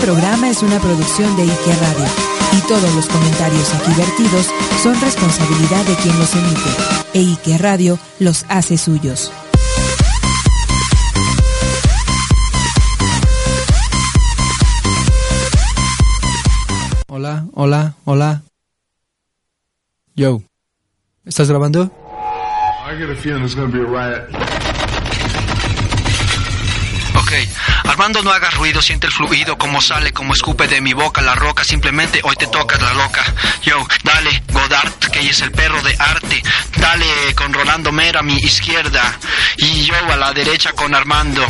Programa es una producción de Ike Radio y todos los comentarios aquí vertidos son responsabilidad de quien los emite. E Ike Radio los hace suyos. Hola, hola, hola. Yo. ¿Estás grabando? I get a feeling there's gonna be a riot. Ok, Armando no hagas ruido, siente el fluido, como sale, como escupe de mi boca la roca, simplemente hoy te tocas la loca. Yo, dale, Godard, que es el perro de arte. Dale con Rolando Mera a mi izquierda y yo a la derecha con Armando.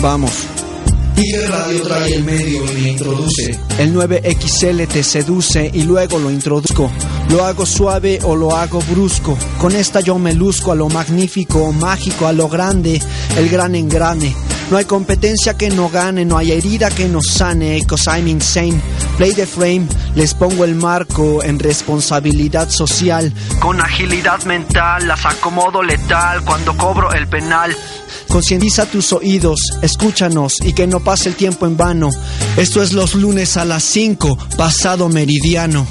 Vamos. Ike Radio trae el medio y me introduce. El 9XL te seduce y luego lo introduzco. Lo hago suave o lo hago brusco. Con esta yo me luzco a lo magnífico, mágico, a lo grande, el gran engrane. No hay competencia que no gane, no hay herida que no sane, cause I'm insane. Play the frame, les pongo el marco en responsabilidad social. Con agilidad mental las acomodo letal cuando cobro el penal. Concientiza tus oídos, escúchanos y que no pase el tiempo en vano. Esto es los lunes a las 5, pasado meridiano.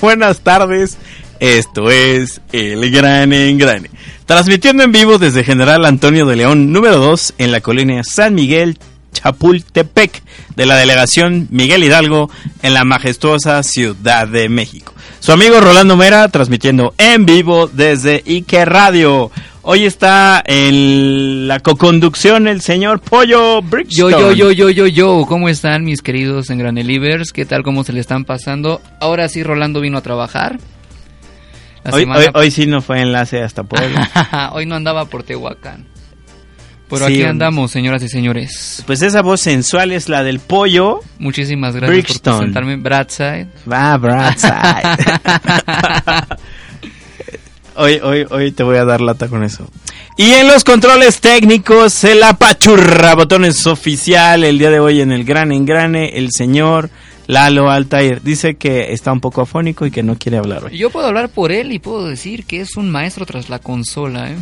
Buenas tardes. Esto es El Gran Engrane. Transmitiendo en vivo desde General Antonio de León, número 2, en la colonia San Miguel, Chapultepec, de la delegación Miguel Hidalgo, en la majestuosa Ciudad de México. Su amigo Rolando Mera, transmitiendo en vivo desde Ike Radio. Hoy está en la coconducción el señor Pollo Brixton. Yo, yo, yo, yo, yo, yo, ¿cómo están mis queridos Engranelivers? ¿Qué tal, cómo se le están pasando? Ahora sí, Rolando vino a trabajar. Hoy, semana- hoy- hoy sí no fue enlace hasta Puebla. Hoy no andaba por Tehuacán. Pero Sí, aquí andamos, señoras y señores. Pues esa voz sensual es la del pollo. Muchísimas gracias Brixton. por presentarme. Bradside. Va, Bradside. hoy, hoy, hoy te voy a dar lata con eso. Y en los controles técnicos, el apachurra botones oficial, el día de hoy en el gran engrane, el señor Lalo Altair. Dice que está un poco afónico y que no quiere hablar hoy. Yo puedo hablar por él y puedo decir que es un maestro tras la consola, ¿eh?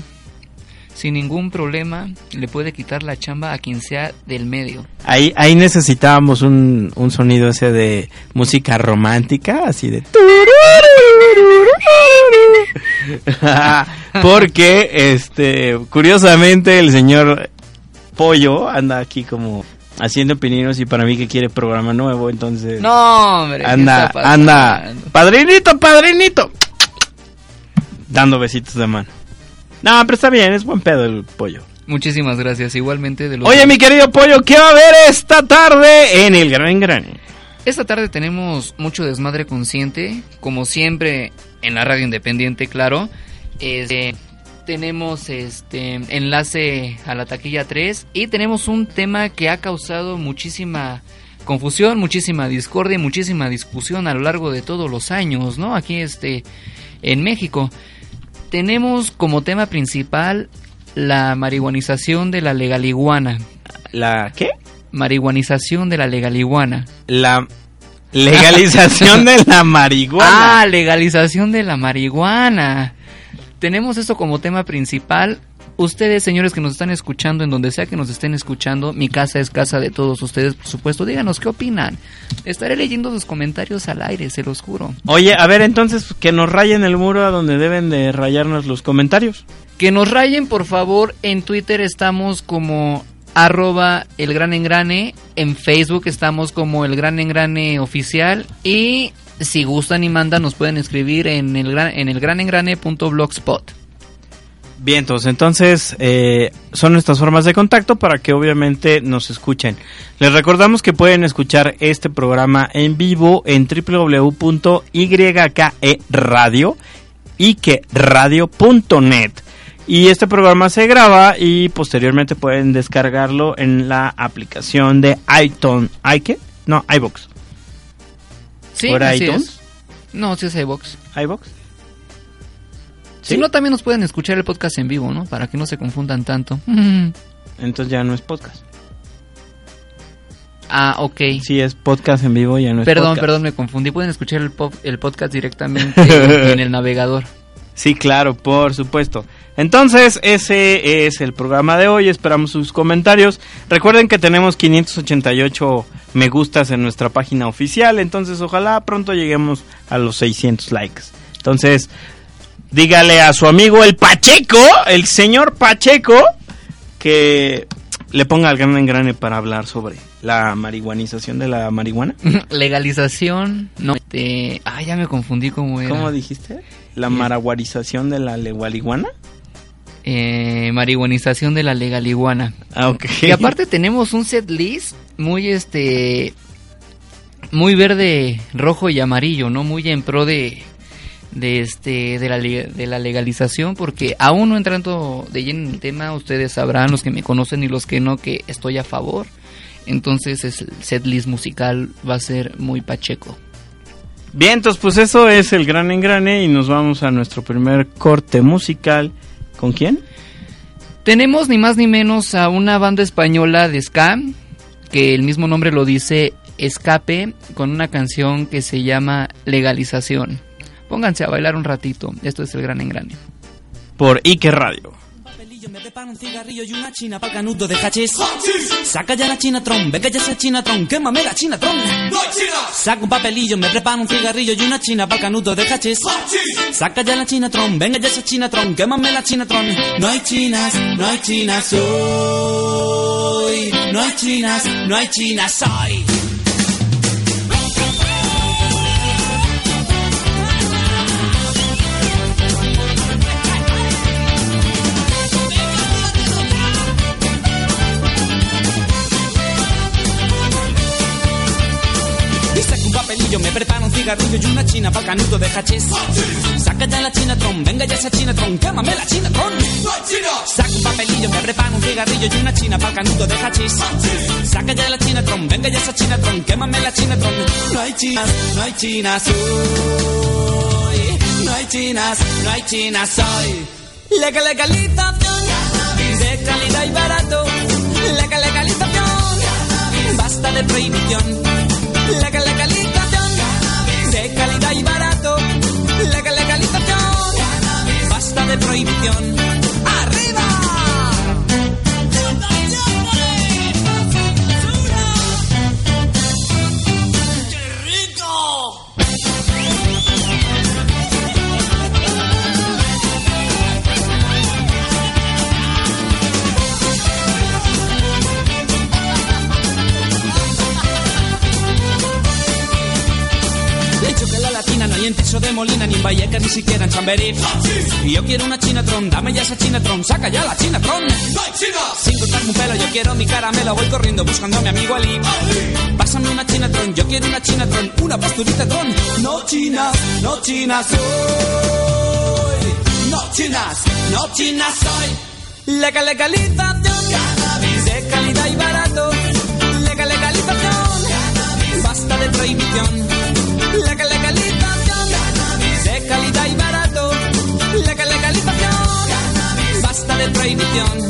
Sin ningún problema, le puede quitar la chamba a quien sea del medio. Ahí, ahí necesitábamos un, un sonido ese de música romántica, así de... Porque, este, curiosamente el señor Pollo anda aquí como haciendo pininos y para mí que quiere programa nuevo, entonces... No, hombre. ¿qué anda, anda, padrinito, padrinito, dando besitos de mano. No, pero está bien, es buen pedo el pollo. Muchísimas gracias. Igualmente de los Oye, mi querido pollo, ¿qué va a haber esta tarde en el Gran Engrane? Esta tarde tenemos mucho desmadre consciente, como siempre en la radio independiente, claro. Este, tenemos este enlace a la taquilla 3 y tenemos un tema que ha causado muchísima confusión, muchísima discordia y muchísima discusión a lo largo de todos los años, ¿no? Aquí este en México. Tenemos como tema principal la marihuanización de la legaliguana. ¿La qué? Marihuanización de la legaliguana. La legalización de la marihuana. Ah, legalización de la marihuana. Tenemos esto como tema principal. Ustedes, señores que nos están escuchando, en donde sea que nos estén escuchando, mi casa es casa de todos ustedes, por supuesto. Díganos qué opinan. Estaré leyendo sus comentarios al aire, se los juro. Oye, a ver, entonces que nos rayen el muro a donde deben de rayarnos los comentarios. Que nos rayen, por favor. En Twitter estamos como arroba el gran engrane. En Facebook estamos como el gran engrane oficial. Y si gustan y mandan, nos pueden escribir en el gran, en el granengrane.blogspot. Bien, entonces, entonces eh, son nuestras formas de contacto para que obviamente nos escuchen. Les recordamos que pueden escuchar este programa en vivo en www.ykradio ikeradio.net y este programa se graba y posteriormente pueden descargarlo en la aplicación de iTunes. ¿Ike? No, iBox. Sí, ¿O era así iTunes? es. No, sí es iVox. iBox. Si no, también nos pueden escuchar el podcast en vivo, ¿no? Para que no se confundan tanto. Entonces ya no es podcast. ah, ok. Si es podcast en vivo ya no es perdón, podcast. perdón, me confundí. Pueden escuchar el, pop- el podcast directamente en el navegador. Sí, claro, por supuesto. Entonces, ese es el programa de hoy. Esperamos sus comentarios. Recuerden que tenemos 588 me gustas en nuestra página oficial. Entonces, ojalá pronto lleguemos a los 600 likes. Entonces, dígale a su amigo el Pacheco, el señor Pacheco, que le ponga el gran engrane para hablar sobre la marihuanización de la marihuana. Legalización. No, este, ah, ya me confundí cómo era. ¿Cómo dijiste? La maraguarización de la legualiguana. Eh, marihuanización de la legaliguana. Ah, ok. Y aparte tenemos un set list muy este muy verde, rojo y amarillo, ¿no? Muy en pro de de este de la de la legalización porque aún no entrando de lleno en el tema, ustedes sabrán los que me conocen y los que no que estoy a favor. Entonces es- el set list musical va a ser muy pacheco. Bien, entonces pues eso es el gran engrane y nos vamos a nuestro primer corte musical. ¿Con quién? Tenemos ni más ni menos a una banda española de ska, que el mismo nombre lo dice, Escape, con una canción que se llama Legalización. Pónganse a bailar un ratito, esto es el gran engrane. Por Ike Radio. Me preparo un cigarrillo y una china para canuto de hachís. Saca ya la chinatron, venga ya esa chinatron, quémame la chinatron. Saca un papelillo, me preparo un cigarrillo y una china para canuto de hachís. Saca ya la chinatron, venga ya esa chinatron, quémame la chinatron. No hay chinas, no hay chinas hoy. No hay chinas, no hay chinas hoy. Papelillo, me preparo un cigarrillo y una china para canuto de hachís. Saca ya la chinatron, venga ya esa chinatron, quémame la chinatron. Saca un papelillo, me preparo un cigarrillo y una china para canuto de hachís. Saca ya la chinatron, venga ya esa chinatron, quémame la chinatron. No hay chinas, no hay chinas hoy. No hay chinas, no hay chinas hoy. Legal, legalización de calidad y barato. Legal, legalización basta de prohibición. Legal, legalización de prohibición. En Tiso de Molina, ni en Vallecas, ni siquiera en Chamberí. Y yo quiero una chinatron, dame ya esa chinatron, saca ya la chinatron. Sin cortarme un pelo, yo quiero mi caramelo, voy corriendo buscando a mi amigo Ali. Pásame una chinatron, yo quiero una chinatron, una posturita tron. No chinas, no chinas hoy. No chinas, no chinas hoy. Legal, legalización. De calidad y barato. Legal, legalización. Basta de prohibición. Legal, legalización. De prohibición.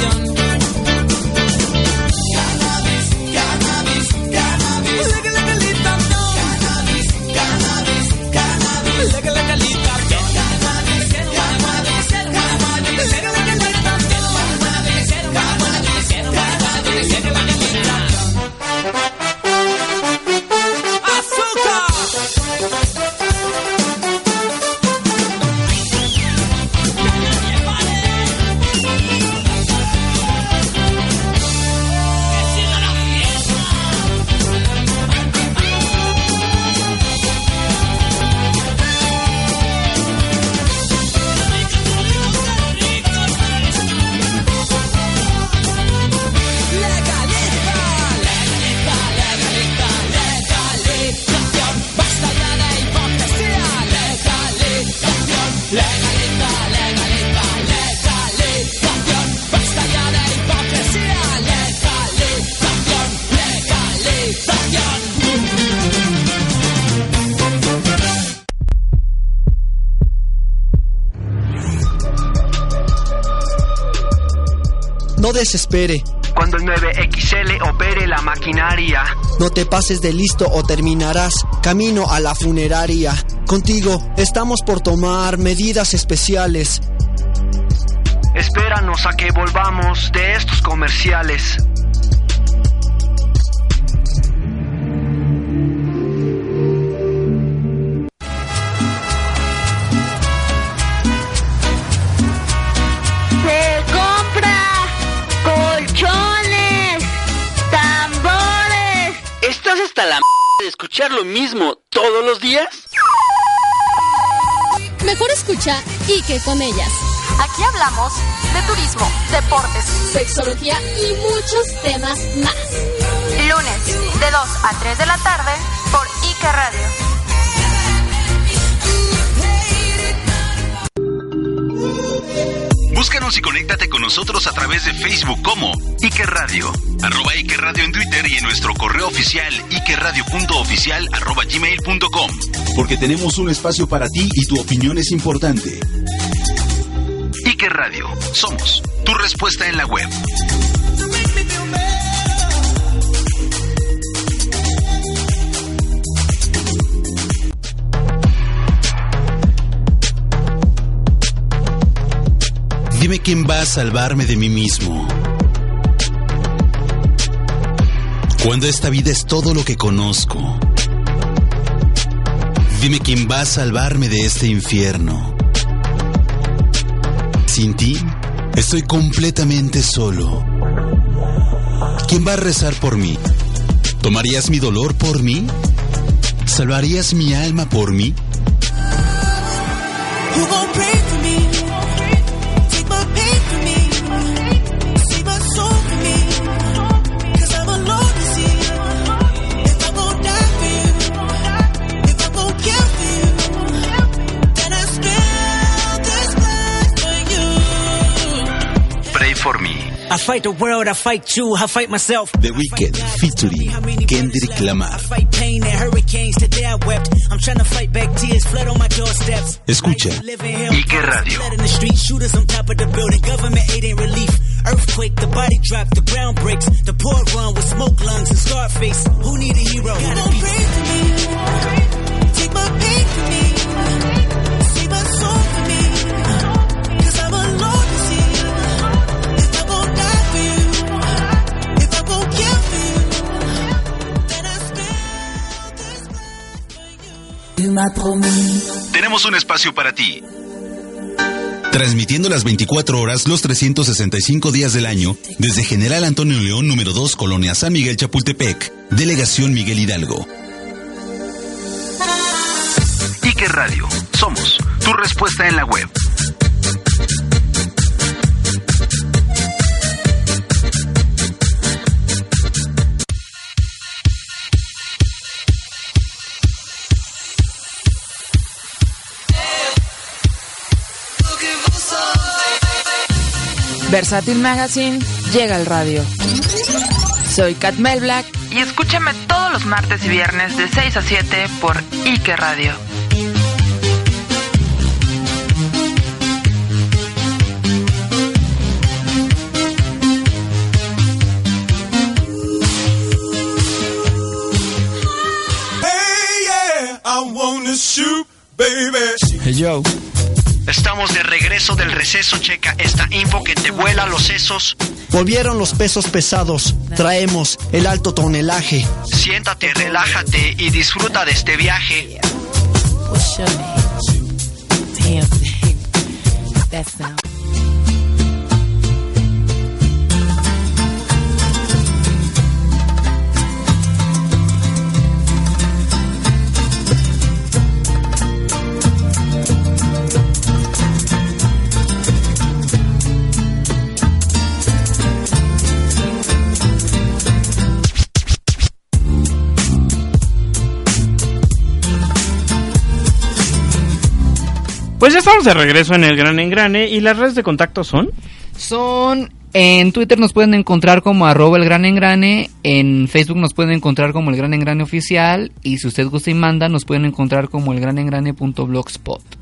Basta desespere, Cuando el 9XL opere la maquinaria. no te pases de listo o terminarás camino a la funeraria. Contigo estamos por tomar medidas especiales. Espéranos a que volvamos de estos comerciales. Lo mismo todos los días? Mejor escucha y que con ellas. Aquí hablamos de turismo, deportes, Sexología y muchos temas más. lunes de 2 a 3 de la tarde por Ike Radio. Y conéctate con nosotros a través de Facebook como Ike Radio, arroba Ike Radio en Twitter y en nuestro correo oficial ikeradio.oficial arroba gmail.com. Porque tenemos un espacio para ti y tu opinión es importante. Ike Radio, somos tu respuesta en la web. Dime quién va a salvarme de mí mismo. Cuando esta vida es todo lo que conozco. Dime quién va a salvarme de este infierno. Sin ti, estoy completamente solo. ¿Quién va a rezar por mí? ¿Tomarías mi dolor por mí? ¿Salvarías mi alma por mí? fight the world, I fight you, I fight myself. The Weeknd featuring Kendrick I fight pain and hurricanes, today I wept. I'm trying to fight back tears, flood on my doorstep. Escucha. Ike Blood in the street, shooters on top of the building, government aid in relief. Earthquake, the body drop, the ground breaks. The poor run with smoke lungs and scar face. Who need a hero? Gotta be. Take my pain. Tenemos un espacio para ti. Transmitiendo las 24 horas, los 365 días del año, desde General Antonio León, número 2, Colonia San Miguel Chapultepec, Delegación Miguel Hidalgo. Ike Radio, somos tu respuesta en la web. Versátil Magazine llega al radio. Soy Kat Mel Black y escúchame todos los martes y viernes de 6 a 7 por Ike Radio. Hey yo. Estamos de regreso del receso, checa esta info que te vuela los sesos. Volvieron los pesos pesados, traemos el alto tonelaje. Siéntate, relájate y disfruta de este viaje. Pues ya estamos de regreso en el Gran Engrane y las redes de contacto son. Son en Twitter nos pueden encontrar como arroba el gran engrane, en Facebook nos pueden encontrar como el gran engrane oficial y si usted gusta y manda nos pueden encontrar como el gran engrane.blogspot.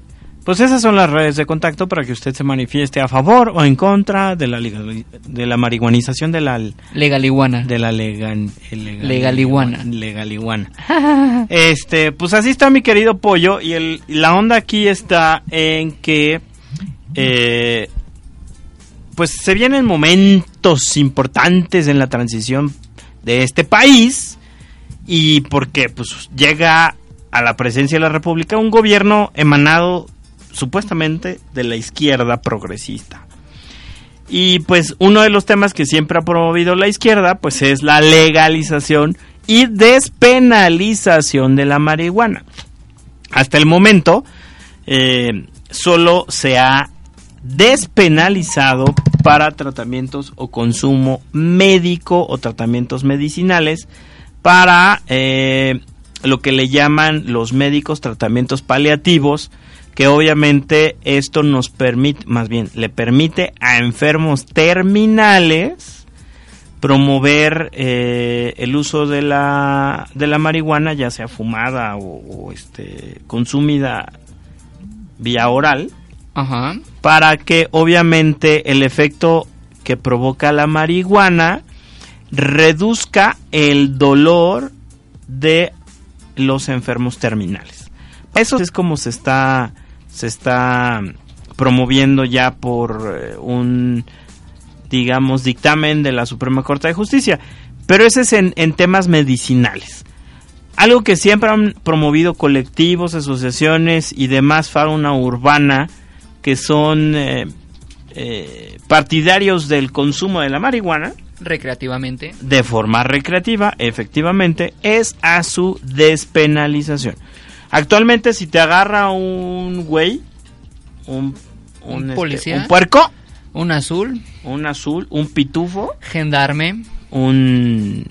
Pues esas son las redes de contacto para que usted se manifieste a favor o en contra de la legal- de la marihuanización de la Legaliguana. de la legan, Legaliguana. legaliguana. Este, pues así está mi querido pollo y el la onda aquí está en que eh, pues se vienen momentos importantes en la transición de este país y porque pues llega a la presidencia de la República un gobierno emanado supuestamente de la izquierda progresista. Y pues uno de los temas que siempre ha promovido la izquierda pues es la legalización y despenalización de la marihuana. Hasta el momento eh, solo se ha despenalizado para tratamientos o consumo médico o tratamientos medicinales para eh, lo que le llaman los médicos tratamientos paliativos que obviamente esto nos permite, más bien, le permite a enfermos terminales promover eh, el uso de la, de la marihuana, ya sea fumada o, o, este, consumida vía oral, Ajá. para que obviamente el efecto que provoca la marihuana reduzca el dolor de los enfermos terminales. Eso es como se está se está promoviendo ya por eh, un digamos dictamen de la Suprema Corte de Justicia, pero ese es en, en temas medicinales. Algo que siempre han promovido colectivos, asociaciones y demás fauna urbana que son eh, eh, partidarios del consumo de la marihuana, Recreativamente. de forma recreativa, efectivamente, es a su despenalización. Actualmente, si te agarra un güey, un, Un este, policía. un puerco, Un azul. un azul, un pitufo, Gendarme. un,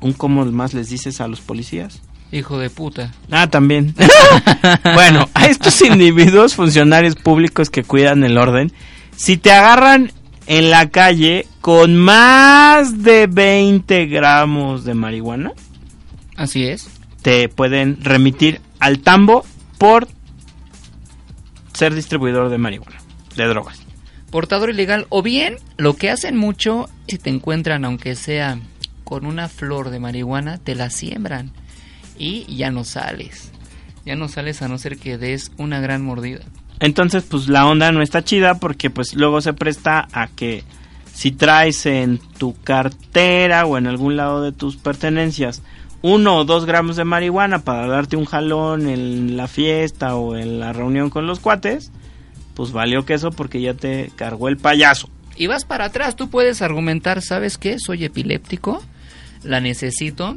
un ¿cómo más les dices a los policías? Hijo de puta. Ah, también. bueno, a estos individuos, funcionarios públicos que cuidan el orden, si te agarran en la calle con más de 20 gramos de marihuana, Así es. Te pueden remitir al tambo por ser distribuidor de marihuana, de drogas. Portador ilegal. O bien, lo que hacen mucho, si te encuentran, aunque sea con una flor de marihuana, te la siembran. Y ya no sales. Ya no sales a no ser que des una gran mordida. Entonces, pues la onda no está chida porque pues luego se presta a que si traes en tu cartera o en algún lado de tus pertenencias uno o dos gramos de marihuana para darte un jalón en la fiesta o en la reunión con los cuates, pues valió queso porque ya te cargó el payaso. Y vas para atrás, tú puedes argumentar, ¿sabes qué? Soy epiléptico, la necesito,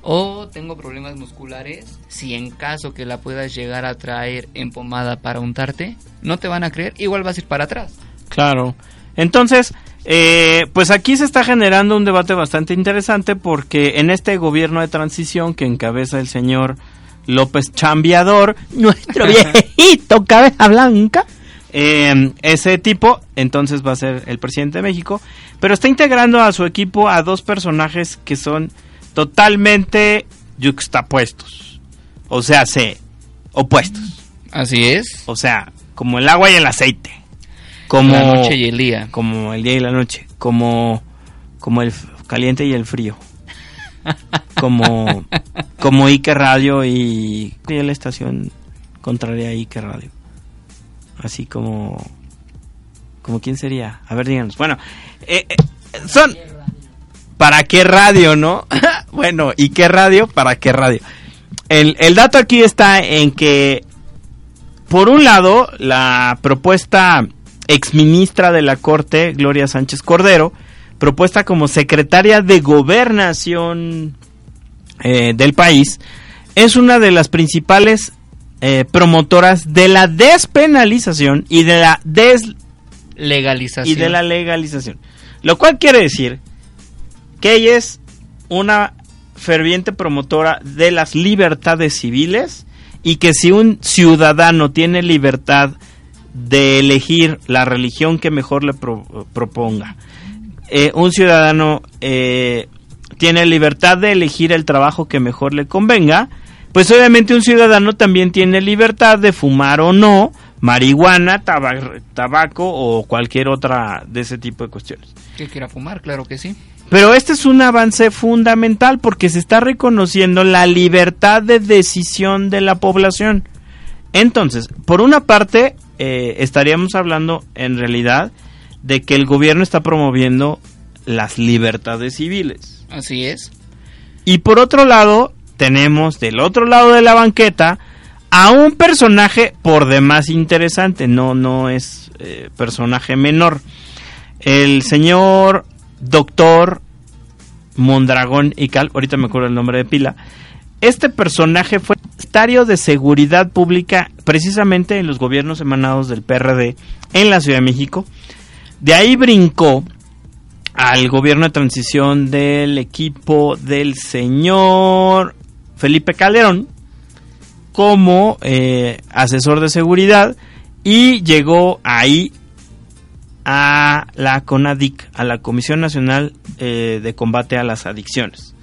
o tengo problemas musculares, si en caso que la puedas llegar a traer en pomada para untarte, no te van a creer, igual vas a ir para atrás. Claro. Entonces, eh, pues aquí se está generando un debate bastante interesante porque en este gobierno de transición que encabeza el señor López Chambiador, nuestro viejito cabeza blanca, eh, ese tipo, entonces va a ser el presidente de México, pero está integrando a su equipo a dos personajes que son totalmente yuxtapuestos, o sea, se opuestos. Así es. O sea, como el agua y el aceite, como La noche y el día. como el día y la noche, como como el caliente y el frío, como como Ike Radio y, y la estación contraria a Ike Radio, así como como quién sería, a ver díganos, bueno, eh, eh, son para qué radio, ¿no? bueno, ¿y qué radio? ¿Para qué radio? El, el dato aquí está en que por un lado, la propuesta exministra de la Corte, Gloria Sánchez Cordero, propuesta como secretaria de gobernación eh, del país, es una de las principales eh, promotoras de la despenalización y de la des Legalización. y de la legalización. Lo cual quiere decir que ella es una ferviente promotora de las libertades civiles y que si un ciudadano tiene libertad de elegir la religión que mejor le pro- proponga, eh, un ciudadano eh, tiene libertad de elegir el trabajo que mejor le convenga, pues obviamente un ciudadano también tiene libertad de fumar o no marihuana, taba- tabaco o cualquier otra de ese tipo de cuestiones. Que quiera fumar, claro que sí. Pero este es un avance fundamental porque se está reconociendo la libertad de decisión de la población. Entonces, por una parte, eh, estaríamos hablando en realidad de que el gobierno está promoviendo las libertades civiles. Así es. Y por otro lado, tenemos del otro lado de la banqueta a un personaje por demás interesante, no, no es eh, personaje menor. El señor doctor Mondragón y Cal, ahorita me acuerdo el nombre de pila. Este personaje fue secretario de Seguridad Pública precisamente en los gobiernos emanados del PRD en la Ciudad de México. De ahí brincó al gobierno de transición del equipo del señor Felipe Calderón como eh, asesor de seguridad y llegó ahí a la CONADIC, a la Comisión Nacional eh, de Combate a las Adicciones.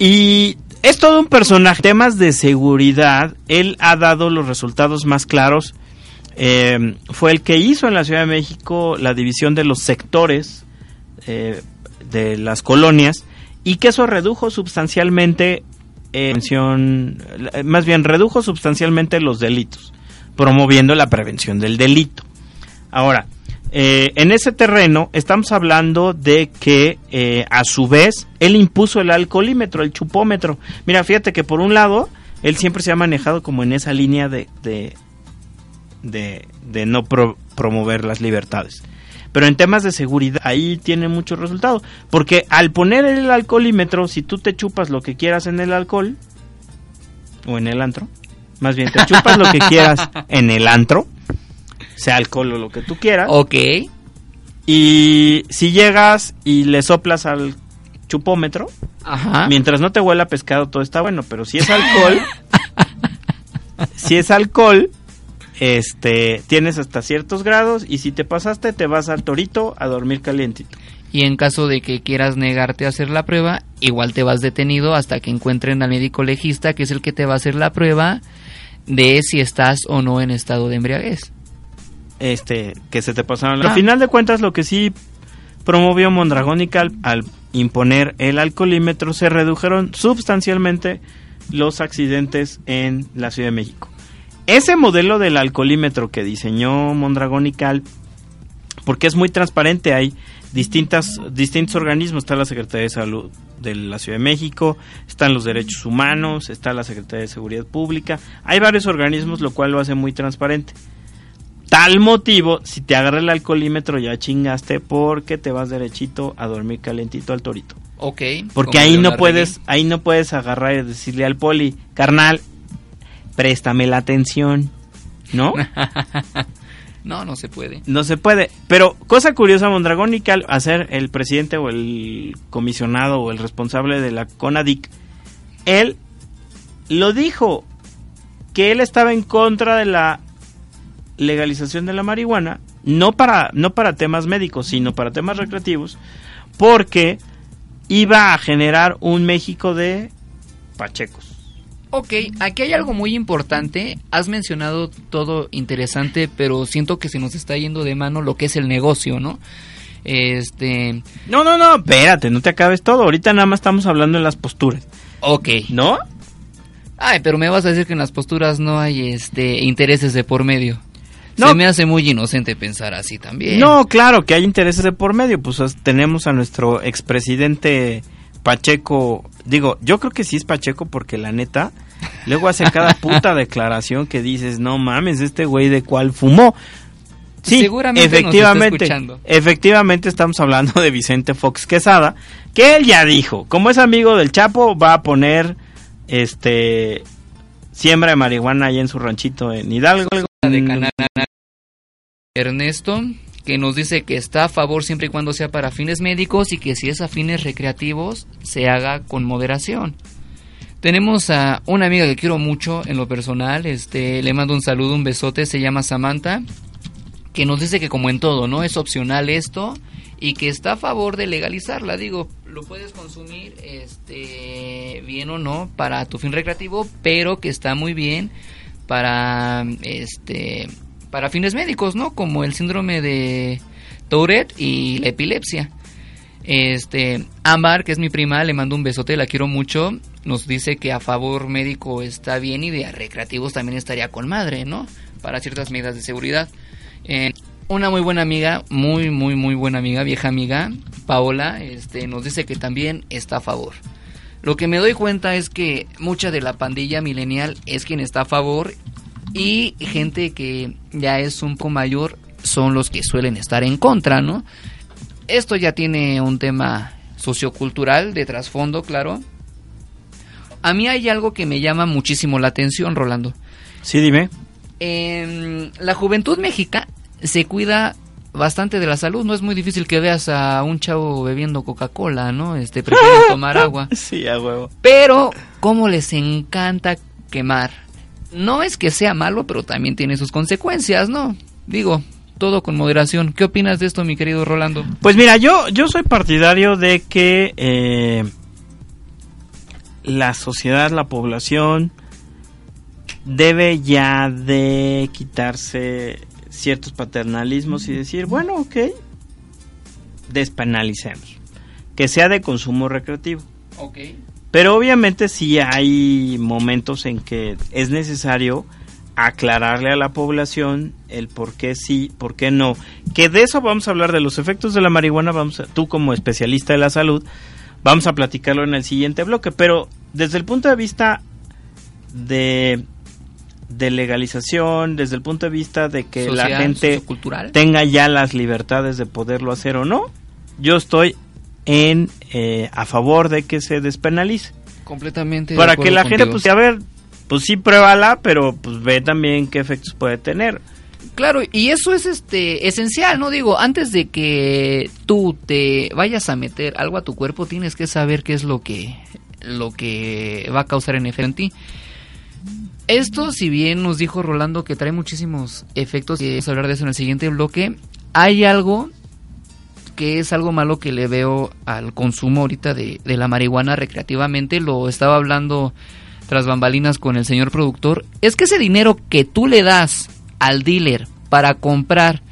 Y es todo un personaje. Temas de seguridad, él ha dado los resultados más claros. Eh, fue el que hizo en la Ciudad de México la división de los sectores eh, de las colonias y que eso redujo sustancialmente eh, eh, más bien redujo sustancialmente los delitos, promoviendo la prevención del delito. Ahora, eh, en ese terreno estamos hablando de que eh, a su vez él impuso el alcoholímetro, el chupómetro. Mira, fíjate que por un lado él siempre se ha manejado como en esa línea de, de, de, de no pro- promover las libertades. Pero en temas de seguridad ahí tiene mucho resultado. Porque al poner el alcoholímetro, si tú te chupas lo que quieras en el alcohol, o en el antro, más bien te chupas lo que quieras en el antro, sea alcohol o lo que tú quieras. Ok. Y si llegas y le soplas al chupómetro, Ajá. mientras no te huela pescado todo está bueno, pero si es alcohol, si es alcohol, este, tienes hasta ciertos grados y si te pasaste te vas al torito a dormir calientito. Y en caso de que quieras negarte a hacer la prueba, igual te vas detenido hasta que encuentren al médico legista, que es el que te va a hacer la prueba de si estás o no en estado de embriaguez. Este que se te pasaron. Ah. Al final de cuentas, lo que sí promovió Mondragón y Cal al imponer el alcoholímetro se redujeron sustancialmente los accidentes en la Ciudad de México. Ese modelo del alcoholímetro que diseñó Mondragón y porque es muy transparente, hay distintas, distintos organismos, está la Secretaría de Salud de la Ciudad de México, están los derechos humanos, está la Secretaría de Seguridad Pública, hay varios organismos, lo cual lo hace muy transparente. Tal motivo, si te agarra el alcoholímetro ya chingaste porque te vas derechito a dormir calentito al torito. Ok. Porque ahí no puedes, ahí no puedes agarrar y decirle al poli, carnal, préstame la atención, ¿no? no, no se puede. No se puede. Pero cosa curiosa, Mondragón y Cal, a ser el presidente o el comisionado o el responsable de la CONADIC, él lo dijo, que él estaba en contra de la legalización de la marihuana, no para, no para temas médicos, sino para temas recreativos, porque iba a generar un México de pachecos. Ok, aquí hay algo muy importante. Has mencionado todo interesante, pero siento que se nos está yendo de mano lo que es el negocio, ¿no? Este. No, no, no, espérate, no te acabes todo. Ahorita nada más estamos hablando en las posturas. Ok. ¿No? Ay, pero me vas a decir que en las posturas no hay este intereses de por medio. No. Se me hace muy inocente pensar así también. No, claro que hay intereses de por medio. Pues tenemos a nuestro expresidente Pacheco. Digo, yo creo que sí es Pacheco porque la neta, luego hace cada puta declaración que dices, no mames, este güey de cuál fumó. Sí, Seguramente nos está efectivamente, efectivamente estamos hablando de Vicente Fox Quesada, que él ya dijo, como es amigo del Chapo, va a poner este siembra de marihuana ahí en su ranchito en Hidalgo. de Ernesto, que nos dice que está a favor siempre y cuando sea para fines médicos y que si es a fines recreativos se haga con moderación. Tenemos a una amiga que quiero mucho en lo personal, este, le mando un saludo, un besote, se llama Samantha, que nos dice que como en todo, ¿no? Es opcional esto y que está a favor de legalizarla, digo, lo puedes consumir este bien o no para tu fin recreativo, pero que está muy bien para este para fines médicos, ¿no? Como el síndrome de Tourette y la epilepsia. Este, Ámbar, que es mi prima, le mando un besote, la quiero mucho. Nos dice que a favor médico está bien y de recreativos también estaría con madre, ¿no? Para ciertas medidas de seguridad. Eh, una muy buena amiga, muy, muy, muy buena amiga, vieja amiga, Paola, este, nos dice que también está a favor. Lo que me doy cuenta es que mucha de la pandilla milenial es quien está a favor y gente que ya es un poco mayor son los que suelen estar en contra, ¿no? Esto ya tiene un tema sociocultural de trasfondo, claro. A mí hay algo que me llama muchísimo la atención, Rolando. Sí, dime. En la juventud mexicana se cuida bastante de la salud. No es muy difícil que veas a un chavo bebiendo Coca-Cola, ¿no? Este, prefieren tomar agua. Sí, a huevo. Pero, ¿cómo les encanta quemar? No es que sea malo, pero también tiene sus consecuencias, ¿no? Digo, todo con moderación. ¿Qué opinas de esto, mi querido Rolando? Pues mira, yo, yo soy partidario de que eh, la sociedad, la población, debe ya de quitarse ciertos paternalismos y decir, bueno, ok, despenalicemos. Que sea de consumo recreativo. Ok. Pero obviamente sí hay momentos en que es necesario aclararle a la población el por qué sí, por qué no. Que de eso vamos a hablar de los efectos de la marihuana, vamos a- tú como especialista de la salud, vamos a platicarlo en el siguiente bloque, pero desde el punto de vista de de legalización, desde el punto de vista de que la gente tenga ya las libertades de poderlo hacer o no, yo estoy en eh, a favor de que se despenalice Completamente. para que la gente pues a ver pues sí pruébala pero pues ve también qué efectos puede tener Claro, y eso es este esencial, ¿no? Digo, antes de que tú te vayas a meter algo a tu cuerpo, tienes que saber qué es lo que lo que va a causar en efecto en ti. Esto, si bien nos dijo Rolando que trae muchísimos efectos, y vamos a hablar de eso en el siguiente bloque, hay algo que es algo malo que le veo al consumo ahorita de, de la marihuana recreativamente, lo estaba hablando tras bambalinas con el señor productor, es que ese dinero que tú le das al dealer para comprar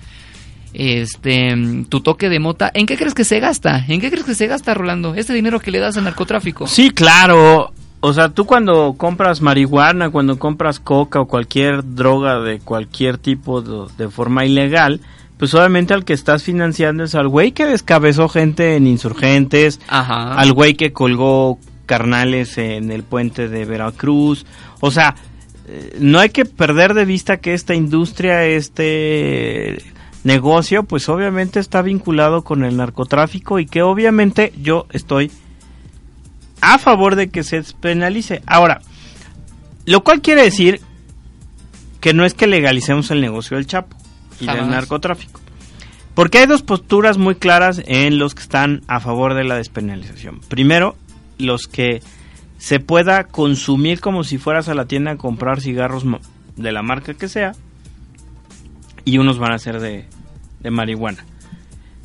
este tu toque de mota, ¿en qué crees que se gasta? ¿En qué crees que se gasta, Rolando? Este dinero que le das al narcotráfico. sí claro o sea tú cuando compras marihuana cuando compras coca o cualquier droga de cualquier tipo de, de forma ilegal pues obviamente al que estás financiando es al güey que descabezó gente en insurgentes Ajá. al güey que colgó carnales en el puente de Veracruz. O sea, eh, no hay que perder de vista que esta industria, este negocio, pues obviamente está vinculado con el narcotráfico y que obviamente yo estoy a favor de que se penalice. Ahora, lo cual quiere decir que no es que legalicemos el negocio del Chapo y del narcotráfico. Porque hay dos posturas muy claras en los que están a favor de la despenalización. Primero, los que se pueda consumir como si fueras a la tienda a comprar cigarros de la marca que sea. y unos van a ser de, de marihuana.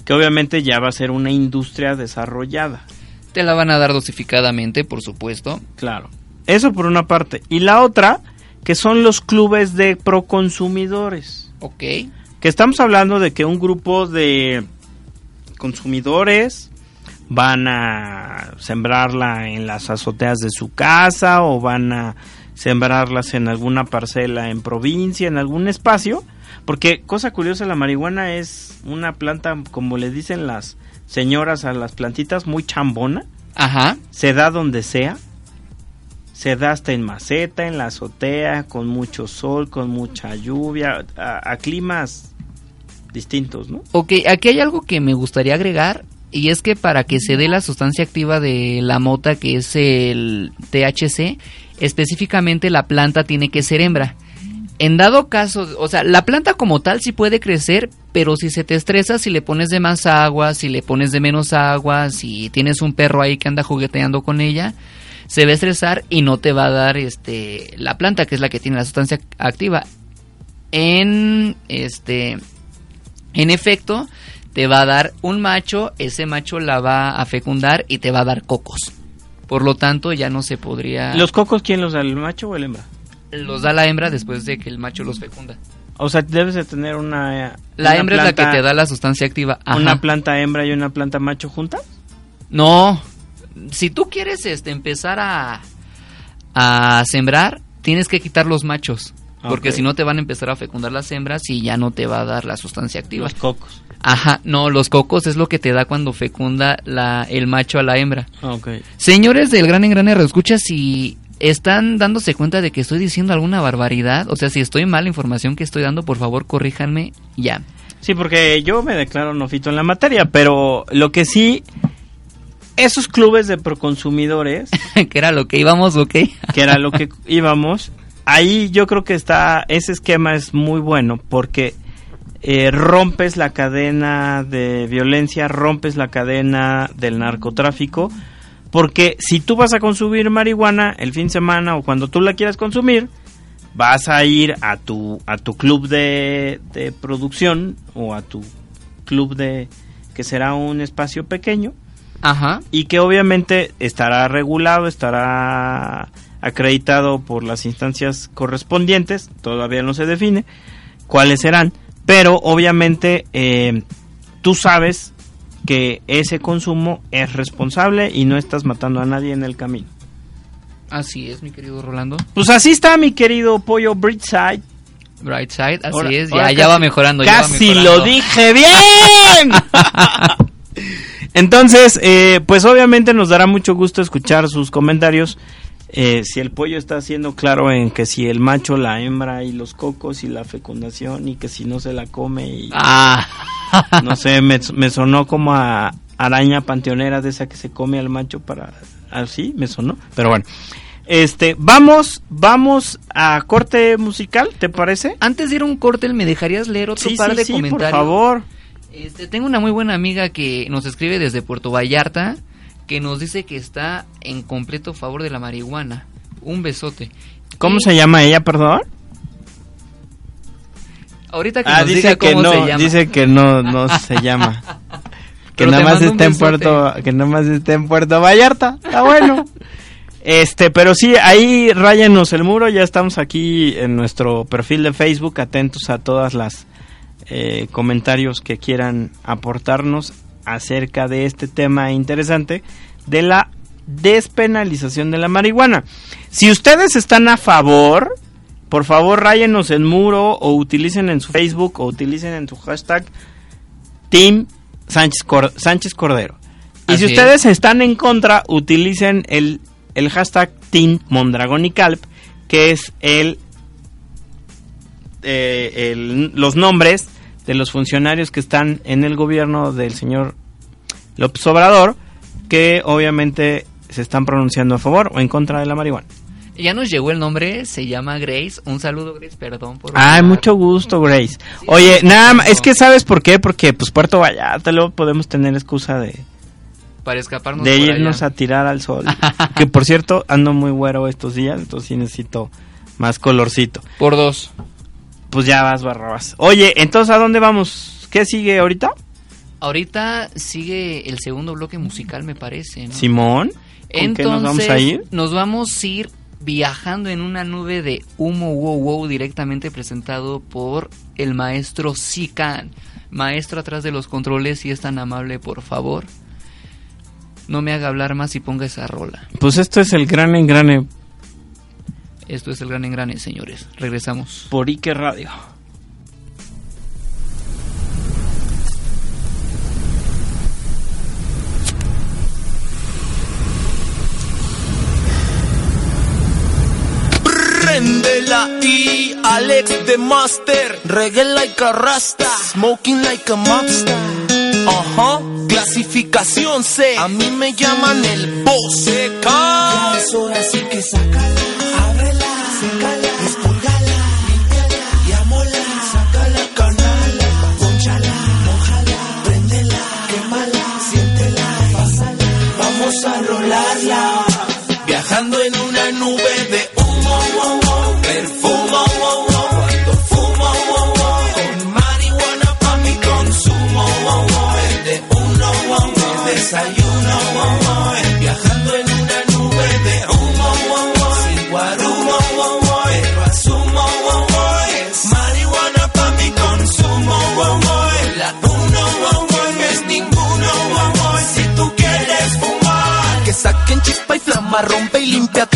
Que obviamente ya va a ser una industria desarrollada. Te la van a dar dosificadamente, por supuesto. Claro. Eso por una parte. Y la otra, que son los clubes de proconsumidores. Ok. Que estamos hablando de que un grupo de consumidores van a sembrarla en las azoteas de su casa o van a sembrarlas en alguna parcela en provincia, en algún espacio. Porque cosa curiosa, la marihuana es una planta, como le dicen las señoras a las plantitas, muy chambona. Ajá. Se da donde sea. Se da hasta en maceta, en la azotea, con mucho sol, con mucha lluvia, a, a climas distintos, ¿no? Ok, aquí hay algo que me gustaría agregar y es que para que se dé la sustancia activa de la mota que es el THC, específicamente la planta tiene que ser hembra. En dado caso, o sea, la planta como tal sí puede crecer, pero si se te estresa, si le pones de más agua, si le pones de menos agua, si tienes un perro ahí que anda jugueteando con ella, se va a estresar y no te va a dar este la planta que es la que tiene la sustancia activa. En este en efecto, te va a dar un macho, ese macho la va a fecundar y te va a dar cocos. Por lo tanto, ya no se podría... ¿Los cocos quién los da, el macho o el hembra? Los da la hembra después de que el macho los fecunda. O sea, debes de tener una... La una hembra es la que te da la sustancia activa. Ajá. ¿Una planta hembra y una planta macho juntas? No, si tú quieres este, empezar a, a sembrar, tienes que quitar los machos. Porque si no te van a empezar a fecundar las hembras y ya no te va a dar la sustancia activa. Los cocos. Ajá, no, los cocos es lo que te da cuando fecunda la, el macho a la hembra. Ok. Señores del Gran Engrane escucha si están dándose cuenta de que estoy diciendo alguna barbaridad, o sea, si estoy mal la información que estoy dando, por favor, corríjanme ya. Sí, porque yo me declaro nofito en la materia, pero lo que sí, esos clubes de proconsumidores, que era lo que íbamos, ok. que era lo que íbamos, ahí yo creo que está, ese esquema es muy bueno porque eh, rompes la cadena de violencia, rompes la cadena del narcotráfico, porque si tú vas a consumir marihuana el fin de semana o cuando tú la quieras consumir, vas a ir a tu a tu club de, de producción o a tu club de que será un espacio pequeño Ajá. y que obviamente estará regulado, estará acreditado por las instancias correspondientes, todavía no se define cuáles serán, pero obviamente eh, tú sabes que ese consumo es responsable y no estás matando a nadie en el camino. Así es, mi querido Rolando. Pues así está mi querido pollo Brightside. Brightside, así Ahora- es, ya, ahora ya casi- va mejorando. ya va Casi mejorando. lo dije bien. Entonces, eh, pues obviamente nos dará mucho gusto escuchar sus comentarios. Eh, si el pollo está siendo claro en que si el macho, la hembra y los cocos y la fecundación y que si no se la come y Ah. No sé, me, me sonó como a araña panteonera de esa que se come al macho para así me sonó, pero bueno. Este, vamos, vamos a corte musical, ¿te parece? Antes de ir a un corte, ¿me dejarías leer otro Sí, par sí, de sí, comentarios? por favor. Este, tengo una muy buena amiga que nos escribe desde Puerto Vallarta, que nos dice que está en completo favor de la marihuana. Un besote. ¿Cómo Y se llama ella, perdón? Ahorita que Ah, nos dice diga que cómo no, se llama. dice que no, no se llama. Que nada más está en. Puerto, que nada más está en Puerto Vallarta. Está bueno. Este, pero sí, ahí ráyanos el muro, ya estamos aquí en nuestro perfil de Facebook, atentos a todas las eh, comentarios que quieran aportarnos acerca de este tema interesante de la despenalización de la marihuana. Si ustedes están a favor, por favor ráyenos el muro o utilicen en su Facebook o utilicen en su hashtag Team Sánchez, Cor- Sánchez Cordero. Y si ustedes están en contra, utilicen el, el hashtag Team Mondragón y Calp, que es el, eh, el- los nombres de los funcionarios que están en el gobierno del señor López Obrador, que obviamente se están pronunciando a favor o en contra de la marihuana. Ya nos llegó el nombre, se llama Grace. Un saludo, Grace, perdón por. Ay, mucho gusto, Grace. Oye, nada más, es que ¿sabes por qué? Porque, pues, Puerto Vallarta, luego podemos tener excusa de. Para escaparnos de irnos a tirar al sol. que por cierto, ando muy güero estos días, entonces sí necesito más colorcito. Por dos. Pues ya vas, barrabas Oye, entonces, ¿a dónde vamos? ¿Qué sigue ahorita? Ahorita sigue el segundo bloque musical, me parece. ¿no? Simón. Entonces, qué nos vamos a ir? Nos vamos a ir Viajando en una nube de humo wow wow directamente presentado por el maestro Sikan. Maestro atrás de los controles, si es tan amable, por favor. No me haga hablar más y ponga esa rola. Pues esto es el gran engrane. Esto es el gran engrane, señores. Regresamos. Por Ike Radio. Candela y Alex the Master. Reggae like a rasta, smoking like a mobster. Ajá, clasificación C. A mí me llaman el Boseca. Ya es hora, así que sácala, ábrela, sécala, espulgala, límpiala y amola. Sácala, canala, ponchala, mojala, prendela, quemala, siéntela, pásala. Vamos a rolarla, viajando en Toma, rompe y limpia.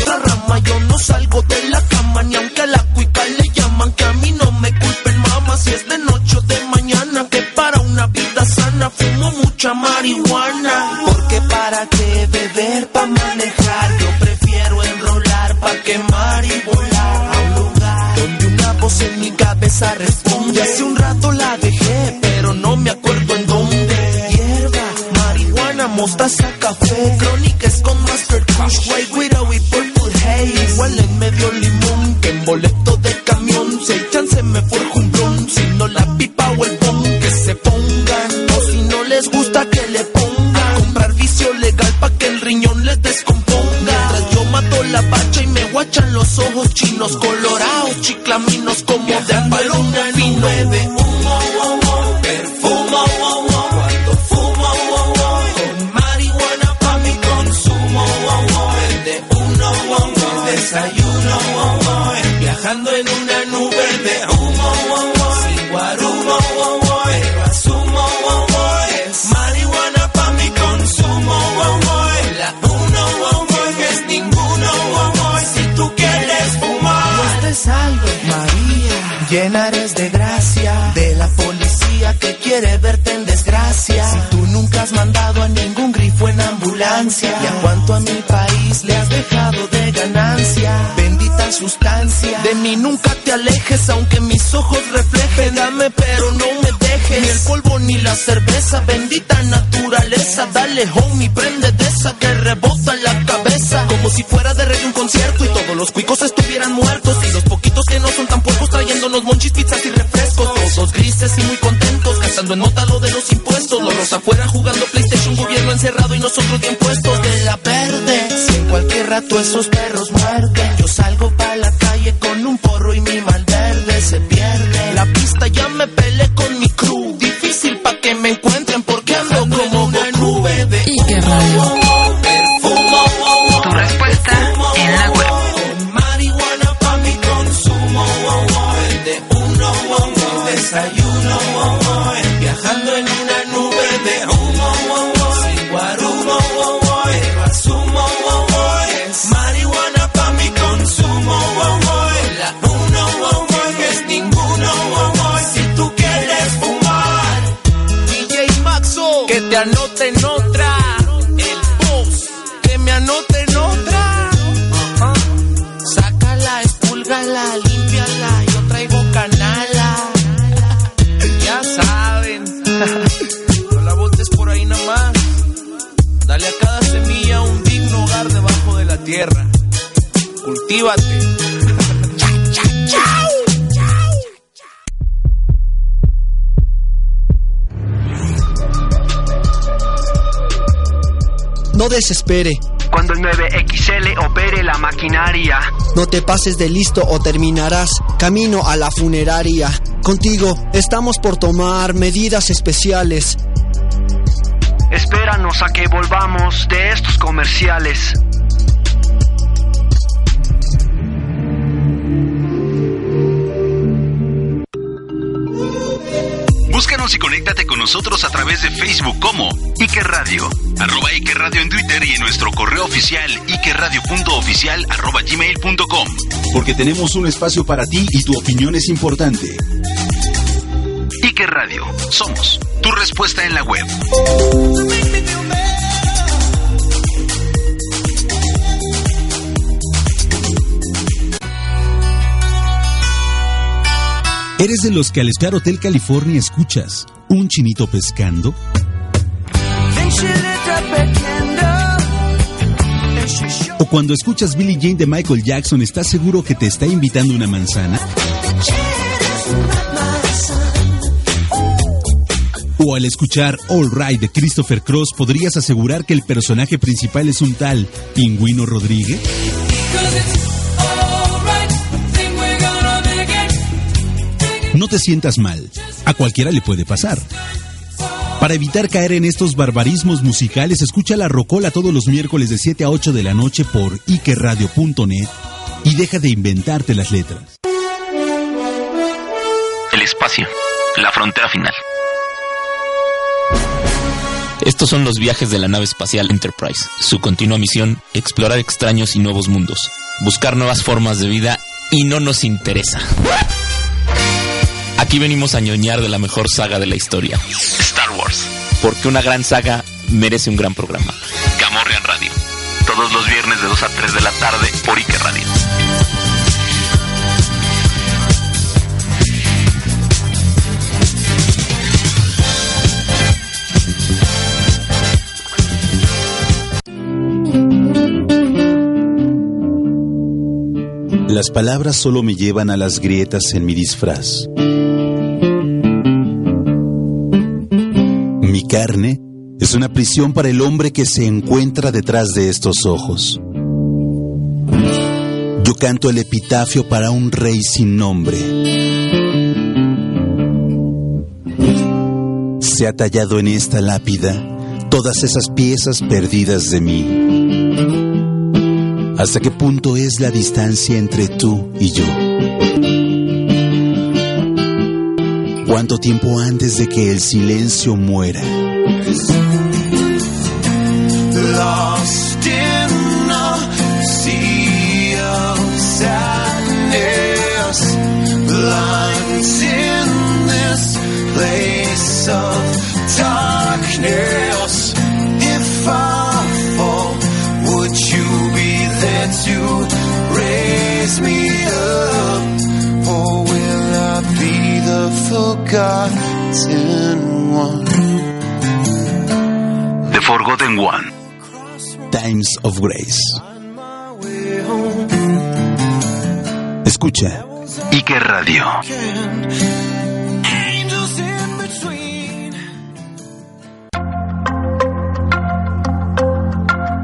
la cerveza, bendita naturaleza. Dale homie, prende de esa que rebota la cabeza. Como si fuera de rey un concierto y todos los cuicos estuvieran muertos. Y los poquitos que no son tan puercos trayéndonos monchis, pizzas y refrescos. Todos grises y muy contentos, cazando en nota lo de los impuestos. Los afuera jugando PlayStation, gobierno encerrado y nosotros bien puestos. De la verde, si cualquier rato esos perros mueren. Que te anoten otra. El boss. Que me anoten otra. Sácala, expúlgala, límpiala. Yo traigo canala. Ya saben. no la botes por ahí nada más. Dale a cada semilla un digno hogar debajo de la tierra. Cultívate. No desespere. Cuando el 9XL opere la maquinaria. No te pases de listo o terminarás camino a la funeraria. Contigo estamos por tomar medidas especiales. Espéranos a que volvamos de estos comerciales. Y conéctate con nosotros a través de Facebook como Ike Radio, arroba Ike Radio en Twitter y en nuestro correo oficial ikeradio.oficial arroba gmail.com. Porque tenemos un espacio para ti y tu opinión es importante. Ike Radio, somos tu respuesta en la web. ¿Eres de los que al estar Hotel California escuchas un chinito pescando? ¿O cuando escuchas Billie Jane de Michael Jackson estás seguro que te está invitando una manzana? O al escuchar All Right de Christopher Cross podrías asegurar que el personaje principal es un tal Pingüino Rodríguez? No te sientas mal, a cualquiera le puede pasar. Para evitar caer en estos barbarismos musicales, escucha la Rocola todos los miércoles de 7 a 8 de la noche por ikeradio.net y deja de inventarte las letras. El espacio, la frontera final. Estos son los viajes de la nave espacial Enterprise. Su continua misión, explorar extraños y nuevos mundos, buscar nuevas formas de vida y no nos interesa. Aquí venimos a ñoñar de la mejor saga de la historia. Star Wars. Porque una gran saga merece un gran programa. Gamorrean Radio. Todos los viernes de 2 a 3 de la tarde por Ike Radio. Las palabras solo me llevan a las grietas en mi disfraz. Carne es una prisión para el hombre que se encuentra detrás de estos ojos. Yo canto el epitafio para un rey sin nombre. Se ha tallado en esta lápida todas esas piezas perdidas de mí. ¿Hasta qué punto es la distancia entre tú y yo? ¿Cuánto tiempo antes de que el silencio muera? The Forgotten One. Times of Grace. Escucha. Ike Radio.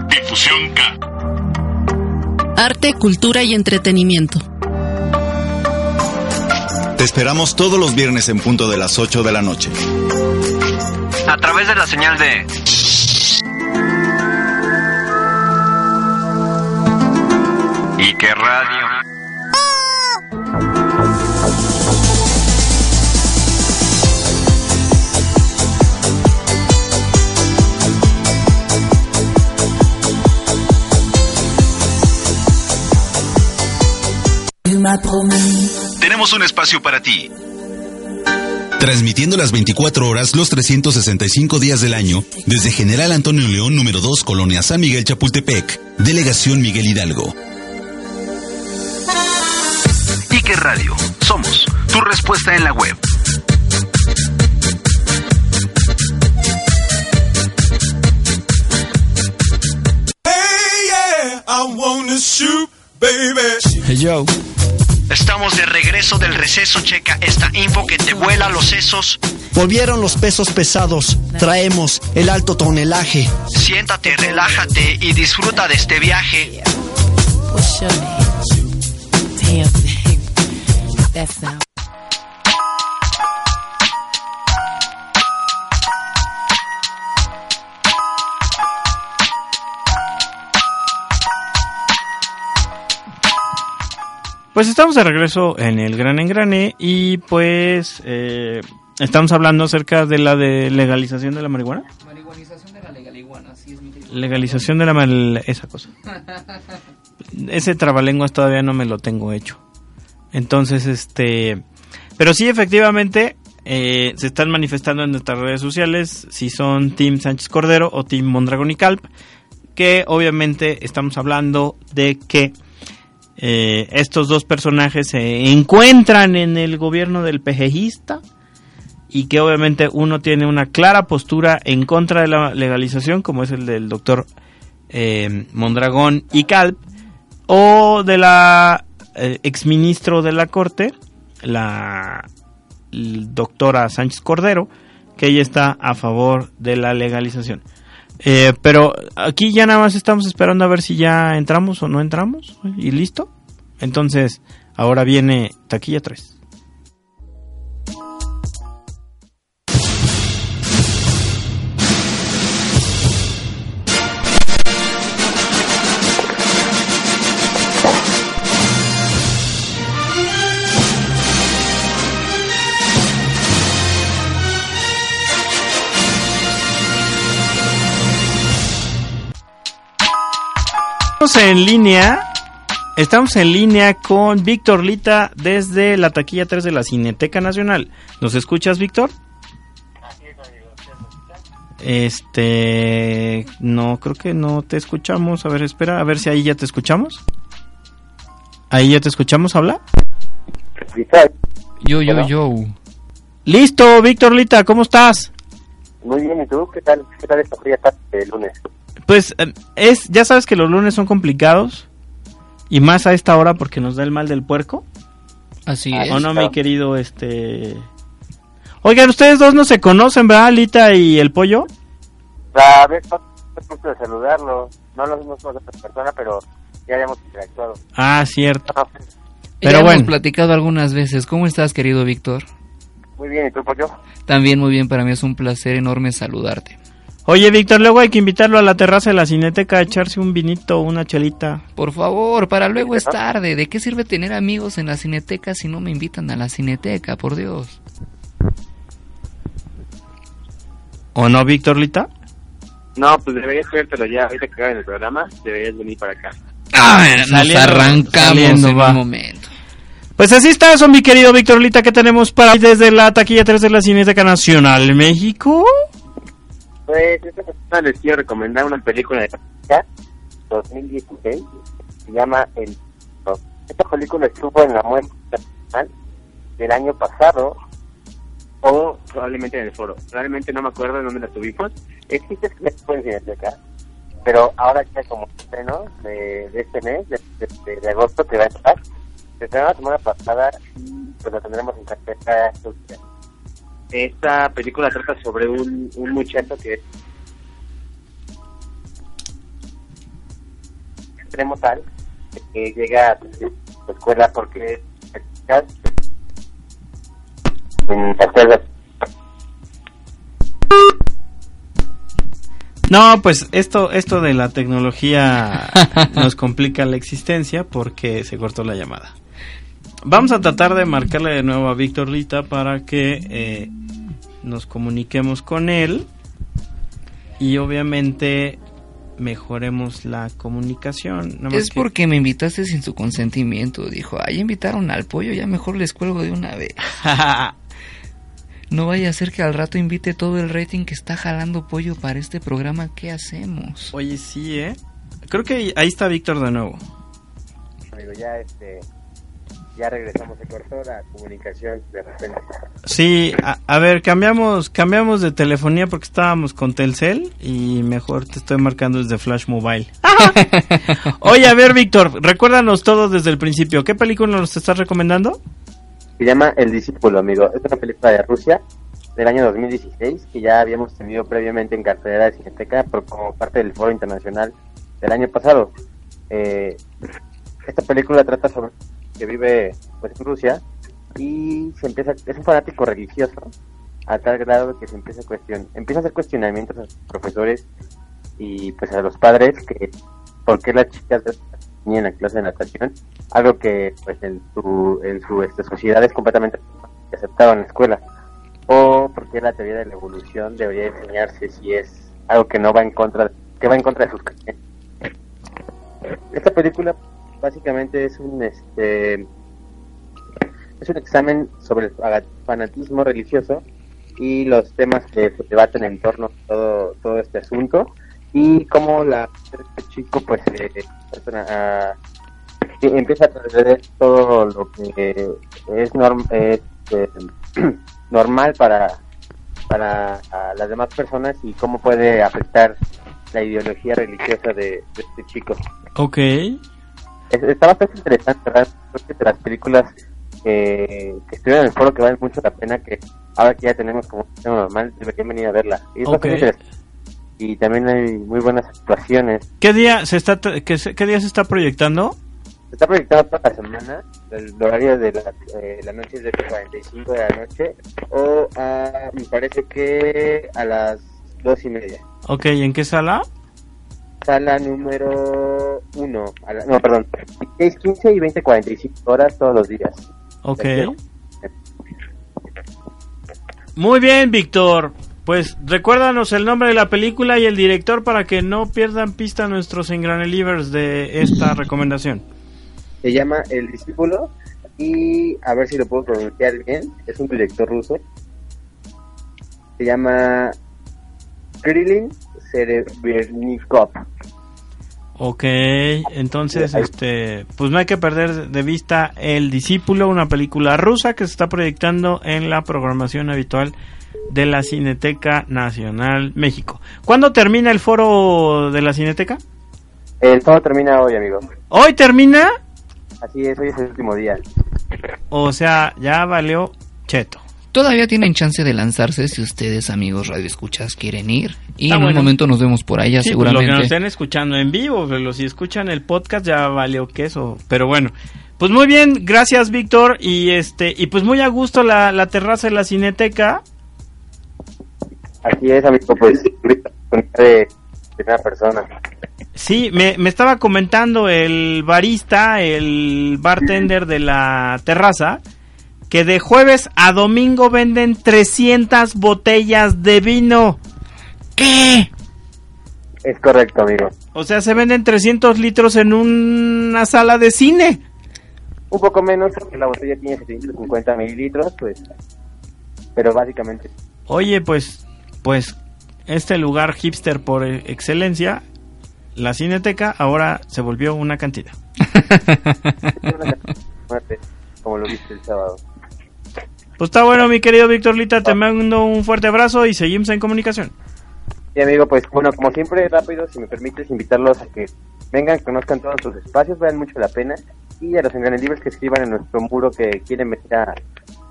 Difusión K. Arte, cultura y entretenimiento. Te esperamos todos los viernes en punto de las 8 de la noche. A través de la señal de Ike Radio. Tenemos un espacio para ti. Transmitiendo las 24 horas, los 365 días del año, desde General Antonio León, número 2, Colonia San Miguel Chapultepec, Delegación Miguel Hidalgo. Ike Radio. Somos tu respuesta en la web. Hey, yeah, I wanna shoot, baby. Hey yo. Estamos de regreso del receso, checa esta info que te vuela los sesos. Volvieron los pesos pesados, traemos el alto tonelaje. Siéntate, relájate y disfruta de este viaje. Pues estamos de regreso en el Gran Engrane y pues eh, estamos hablando acerca de la de legalización de la marihuana. Marihuanización de la legaliguana, sí es mi querido. Legalización de la mal- esa cosa. Ese trabalenguas todavía no me lo tengo hecho. Entonces, este, pero sí efectivamente eh, se están manifestando en nuestras redes sociales si son Team Sánchez Cordero o Team Mondragón y Calp, que obviamente estamos hablando de que eh, estos dos personajes se encuentran en el gobierno del pejejista y que obviamente uno tiene una clara postura en contra de la legalización, como es el del doctor eh, Mondragón y Calp, o de la eh, exministro de la Corte, la doctora Sánchez Cordero, que ella está a favor de la legalización. Eh, pero aquí ya nada más estamos esperando a ver si ya entramos o no entramos y listo. Entonces, ahora viene taquilla 3. Estamos en línea. Estamos en línea con Víctor Lita desde la taquilla 3 de la Cineteca Nacional. ¿Nos escuchas, Víctor? Este, no, creo que no te escuchamos. A ver, espera, a ver si ahí ya te escuchamos. Ahí ya te escuchamos, habla. Yo, yo, yo. Listo, Víctor Lita, ¿cómo estás? Muy bien, ¿y tú? ¿Qué tal? ¿Qué tal esta fría tarde de lunes? Pues eh, es, ya sabes que los lunes son complicados y más a esta hora porque nos da el mal del puerco. Así ¿O no, mi querido este? Oigan, ustedes dos no se conocen, ¿verdad, Lita y el pollo? A ver, es de saludarlo. No lo hemos conocido en persona, pero ya habíamos interactuado. Ah, cierto. Ah, Pero ya bueno. hemos platicado algunas veces. ¿Cómo estás, querido Víctor? Muy bien, ¿y tú, pollo? También muy bien, para mí es un placer enorme saludarte. Oye, Víctor, luego hay que invitarlo a la terraza de la cineteca a echarse un vinito, una chelita. Por favor, para luego es tarde. ¿De qué sirve tener amigos en la cineteca si no me invitan a la cineteca, por Dios? ¿O no, Víctor Lita? No, pues deberías pero ya ahorita que acabe el programa, deberías venir para acá. Ah, nos Saliendo- arrancamos saliendo, en va. un momento. Pues así está eso, mi querido Víctor Lita, que tenemos para hoy desde la taquilla 3 de la Cineteca Nacional México. Pues esta semana les quiero recomendar una película de ya, 2016. Se llama El. Esta película estuvo en la muestra del año pasado o probablemente en el foro. Realmente no me acuerdo en dónde la tuvimos. Existe que estuvo en Cineteca, pero ahora ya como estreno de, de este mes, de, agosto, que va a estar, se estrenó la semana pasada y pues la tendremos en carpeta días. Esta película trata sobre un, un muchacho que es extremo tal que llega a la escuela porque es No, pues esto, esto de la tecnología nos complica la existencia porque se cortó la llamada. Vamos a tratar de marcarle de nuevo a Víctor Lita para que eh, nos comuniquemos con él y obviamente mejoremos la comunicación. Nada más Es que- porque me invitaste sin su consentimiento. Dijo, ahí invitaron al pollo, ya mejor les cuelgo de una vez. no vaya a ser que al rato invite todo el rating que está jalando pollo para este programa. ¿Qué hacemos? Oye, sí, ¿eh? Creo que ahí está Víctor de nuevo. amigo ya este ya regresamos se cortó la comunicación de repente Sí, a, a ver, cambiamos cambiamos de telefonía porque estábamos con Telcel y mejor te estoy marcando desde Flash Mobile. Oye, a ver, Víctor, recuérdanos todo desde el principio. ¿Qué película nos estás recomendando? se llama El discípulo amigo es una película de Rusia del año 2016, que ya habíamos tenido previamente en cartelera de Cineteca por, como parte del Foro Internacional del año pasado. Eh, esta película trata sobre que vive pues, en Rusia y se empieza es un fanático religioso a tal grado que se empieza a cuestion, empieza a hacer cuestionamientos a sus profesores y pues a los padres que por qué las chicas en la clase de natación algo que pues en su en su este, sociedad es completamente aceptado en la escuela. O porque la teoría de la evolución debería enseñarse si es algo que no va en contra que va en contra de sus creencias esta película básicamente es un este es un examen sobre el fanatismo religioso y los temas que se debaten en torno a todo, todo este asunto y cómo la este chico pues eh, a, empieza a trasladar todo lo que es, norm, es eh, normal para para las demás personas y cómo puede afectar la ideología religiosa de, de este chico. Ok. Está bastante interesante, ¿verdad? Creo que de las películas eh, que estuvieron en el foro que valen mucho la pena que ahora que ya tenemos como un sistema normal deberían venir a verla. Y, es Ok. bastante interesante. y también hay muy buenas actuaciones. ¿Qué día se está qué, qué día se está proyectando? Se está proyectado toda la semana, el horario de la, eh, la noche es de 45 de la noche o a, me parece que a las dos y media. Ok, ¿en qué sala? Sala número 1, no, perdón, 16, 15 y 20, 45 horas todos los días. Ok. Muy bien, Víctor. Pues recuérdanos el nombre de la película y el director para que no pierdan pista nuestros engranelivers de esta recomendación. Se llama El Discípulo y a ver si lo puedo pronunciar bien, es un director ruso. Se llama Krillin Serebrennikov. Ok, entonces, este, pues no hay que perder de vista El Discípulo, una película rusa que se está proyectando en la programación habitual de la Cineteca Nacional México. ¿Cuándo termina el foro de la Cineteca? El todo termina hoy, amigo. ¿Hoy termina? Así es, hoy es el último día. O sea, ya valió cheto. Todavía tienen chance de lanzarse si ustedes, amigos radioescuchas, quieren ir. Y Está en bueno. un momento nos vemos por allá, Sí, pues, seguramente. Los que nos estén escuchando en vivo, pero si escuchan el podcast ya valió queso. Pero bueno, pues muy bien, gracias Víctor. Y este y pues muy a gusto la, la terraza de la Cineteca. Así es, amigo, pues ahorita con de primera persona. Sí, me, me estaba comentando el barista, el bartender de la terraza, que de jueves a domingo venden 300 botellas de vino. ¿Qué? Es correcto, amigo. O sea, se venden 300 litros en una sala de cine. Un poco menos porque la botella tiene 750 mililitros, pues. Pero básicamente. Oye, pues, pues, este lugar hipster por e- excelencia, la Cineteca, ahora se volvió una cantidad. Muerte, como lo viste el sábado. Pues está bueno, mi querido Víctor Lita, te mando un fuerte abrazo y seguimos en comunicación. Sí, amigo, pues bueno, como siempre, rápido, si me permites invitarlos a que vengan, conozcan todos nuestros espacios, vean mucho la pena. Y a los libres que escriban en nuestro muro que quieren venir a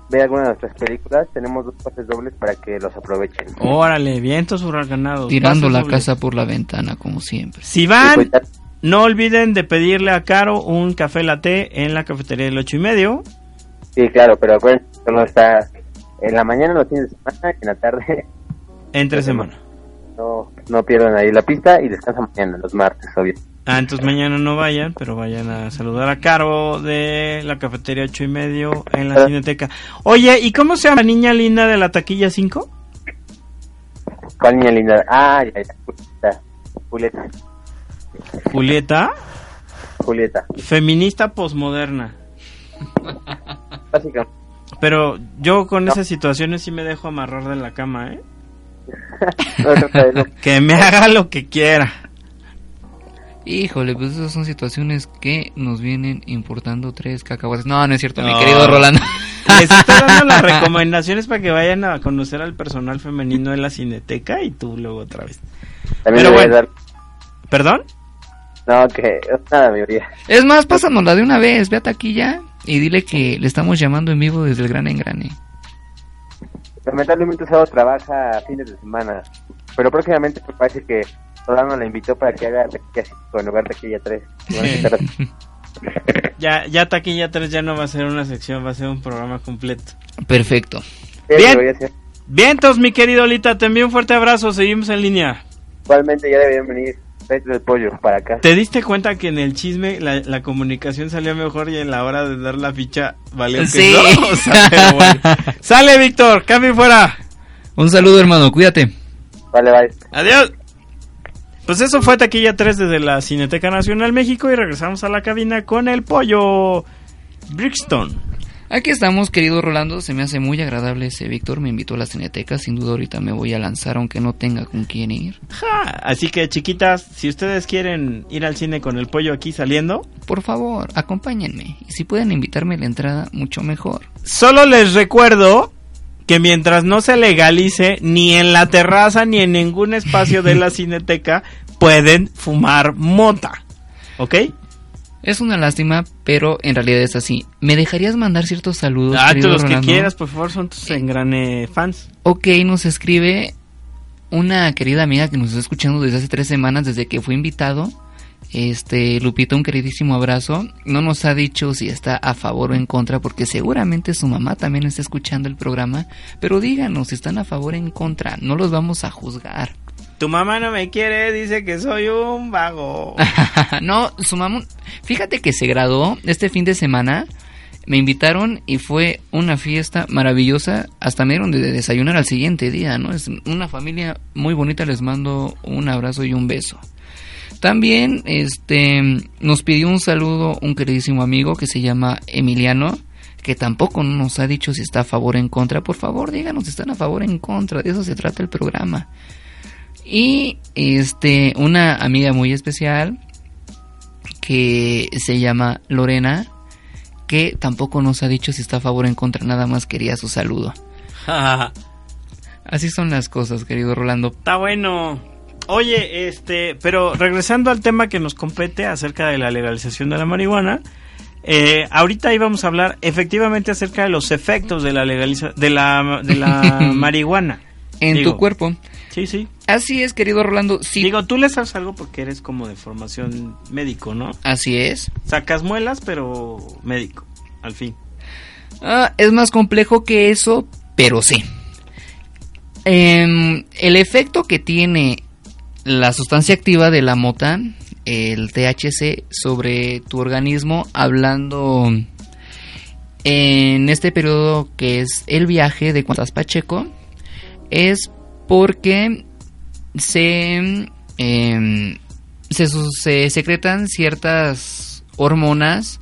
ver alguna de nuestras películas, tenemos dos pases dobles para que los aprovechen. Órale, vientos huracanados. Tirando la dobles. casa por la ventana, como siempre. Si van, no olviden de pedirle a Caro un café latte en la cafetería del ocho y medio. Sí, claro, pero acuérdense, solo está en la mañana, los fines de semana, y en la tarde. Entre semana. No, no pierdan ahí la pista y descansan mañana, los martes, obvio. Ah, entonces mañana no vayan, pero vayan a saludar a Caro de la cafetería ocho y medio en la Cineteca. Oye, ¿y cómo se llama la niña linda de la taquilla 5? ¿Cuál niña linda? Ah, ya, ya, Julieta. Julieta. Julieta. Julieta. Feminista posmoderna. Básicamente. Pero yo con esas situaciones sí me dejo amarrar de la cama, ¿eh? que me haga lo que quiera. Híjole, pues esas son situaciones que nos vienen importando tres cacahuates. No, no es cierto, mi querido Rolando. Les estoy dando las recomendaciones para que vayan a conocer al personal femenino de la Cineteca y tú luego otra vez. También Pero le voy a bueno. dar- ¿Perdón? No, que nada, mayoría. Es más, pásanosla de una vez, ve a taquilla y dile que le estamos llamando en vivo desde el Gran Engrane. lamentablemente solo trabaja fines de semana. Pero próximamente me parece que Solano la invitó para que haga taquilla 5 en lugar de taquilla 3. Ya, ya Taquilla 3 ya no va a ser una sección, va a ser un programa completo. Perfecto. Bien. Vientos, mi querido Lita, te envío un fuerte abrazo, seguimos en línea. Igualmente ya deberían venir Pollo para acá. ¿Te diste cuenta que en el chisme la, la comunicación salió mejor y en la hora de dar la ficha valió que Sí. no? O sea, pero bueno. Sale, Víctor, cambio fuera. Un saludo, hermano, cuídate. Vale, bye. Adiós. Pues eso fue Taquilla 3 desde la Cineteca Nacional México y regresamos a la cabina con el pollo Brixton. Aquí estamos, querido Rolando. Se me hace muy agradable ese Víctor. Me invitó a la cineteca. Sin duda, ahorita me voy a lanzar, aunque no tenga con quién ir. Ja, Así que, chiquitas, si ustedes quieren ir al cine con el pollo aquí saliendo, Por favor, acompáñenme. Y si pueden invitarme a la entrada, mucho mejor. Solo les recuerdo que mientras no se legalice ni en la terraza ni en ningún espacio de la cineteca pueden fumar mota. ¿Ok? Es una lástima, pero en realidad es así. ¿Me dejarías mandar ciertos saludos? Ah, querido los que quieras, por favor, son tus engrane fans. Ok, nos escribe una querida amiga que nos está escuchando desde hace tres semanas, desde que fue invitado. Este, Lupita, un queridísimo abrazo. No nos ha dicho si está a favor o en contra, porque seguramente su mamá también está escuchando el programa. Pero díganos si están a favor o en contra. No los vamos a juzgar. Tu mamá no me quiere, dice que soy un vago. no, su mamá. Fíjate que se graduó este fin de semana. Me invitaron y fue una fiesta maravillosa. Hasta me dieron de desayunar al siguiente día, ¿no? Es una familia muy bonita. Les mando un abrazo y un beso. También, este, nos pidió un saludo un queridísimo amigo que se llama Emiliano, que tampoco nos ha dicho si está a favor o en contra. Por favor, díganos si están a favor o en contra. De eso se trata el programa. Y, este, una amiga muy especial que se llama Lorena, que tampoco nos ha dicho si está a favor o en contra, nada más quería su saludo. Así son las cosas, querido Rolando. Está bueno. Oye, este, pero regresando al tema que nos compete acerca de la legalización de la marihuana, eh, ahorita íbamos a hablar efectivamente acerca de los efectos de la legaliza de la, de la marihuana. En Digo, tu cuerpo. Sí, sí. Así es, querido Rolando. Sí. Digo, tú le sabes algo porque eres como de formación médico, ¿no? Así es. Sacas muelas, pero médico, al fin. Ah, es más complejo que eso, pero sí. Em, el efecto que tiene la sustancia activa de la mota, el THC, sobre tu organismo, hablando en este periodo que es el viaje de Cuantas Pacheco, es porque se, em, se, se secretan ciertas hormonas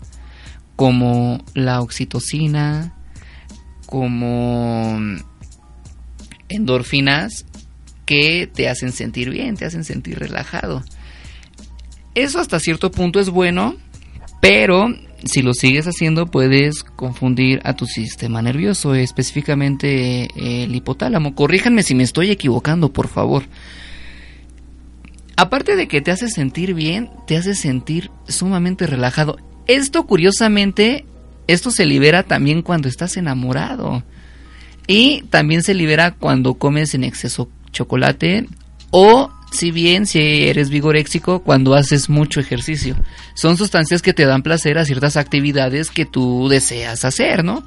como la oxitocina, como endorfinas que te hacen sentir bien, te hacen sentir relajado. Eso hasta cierto punto es bueno, pero si lo sigues haciendo puedes confundir a tu sistema nervioso, específicamente eh, el hipotálamo. Corríjanme si me estoy equivocando, por favor. Aparte de que te hace sentir bien, te hace sentir sumamente relajado. Esto curiosamente, esto se libera también cuando estás enamorado. Y también se libera cuando comes en exceso chocolate o si bien si eres vigoréxico cuando haces mucho ejercicio. Son sustancias que te dan placer a ciertas actividades que tú deseas hacer, ¿no?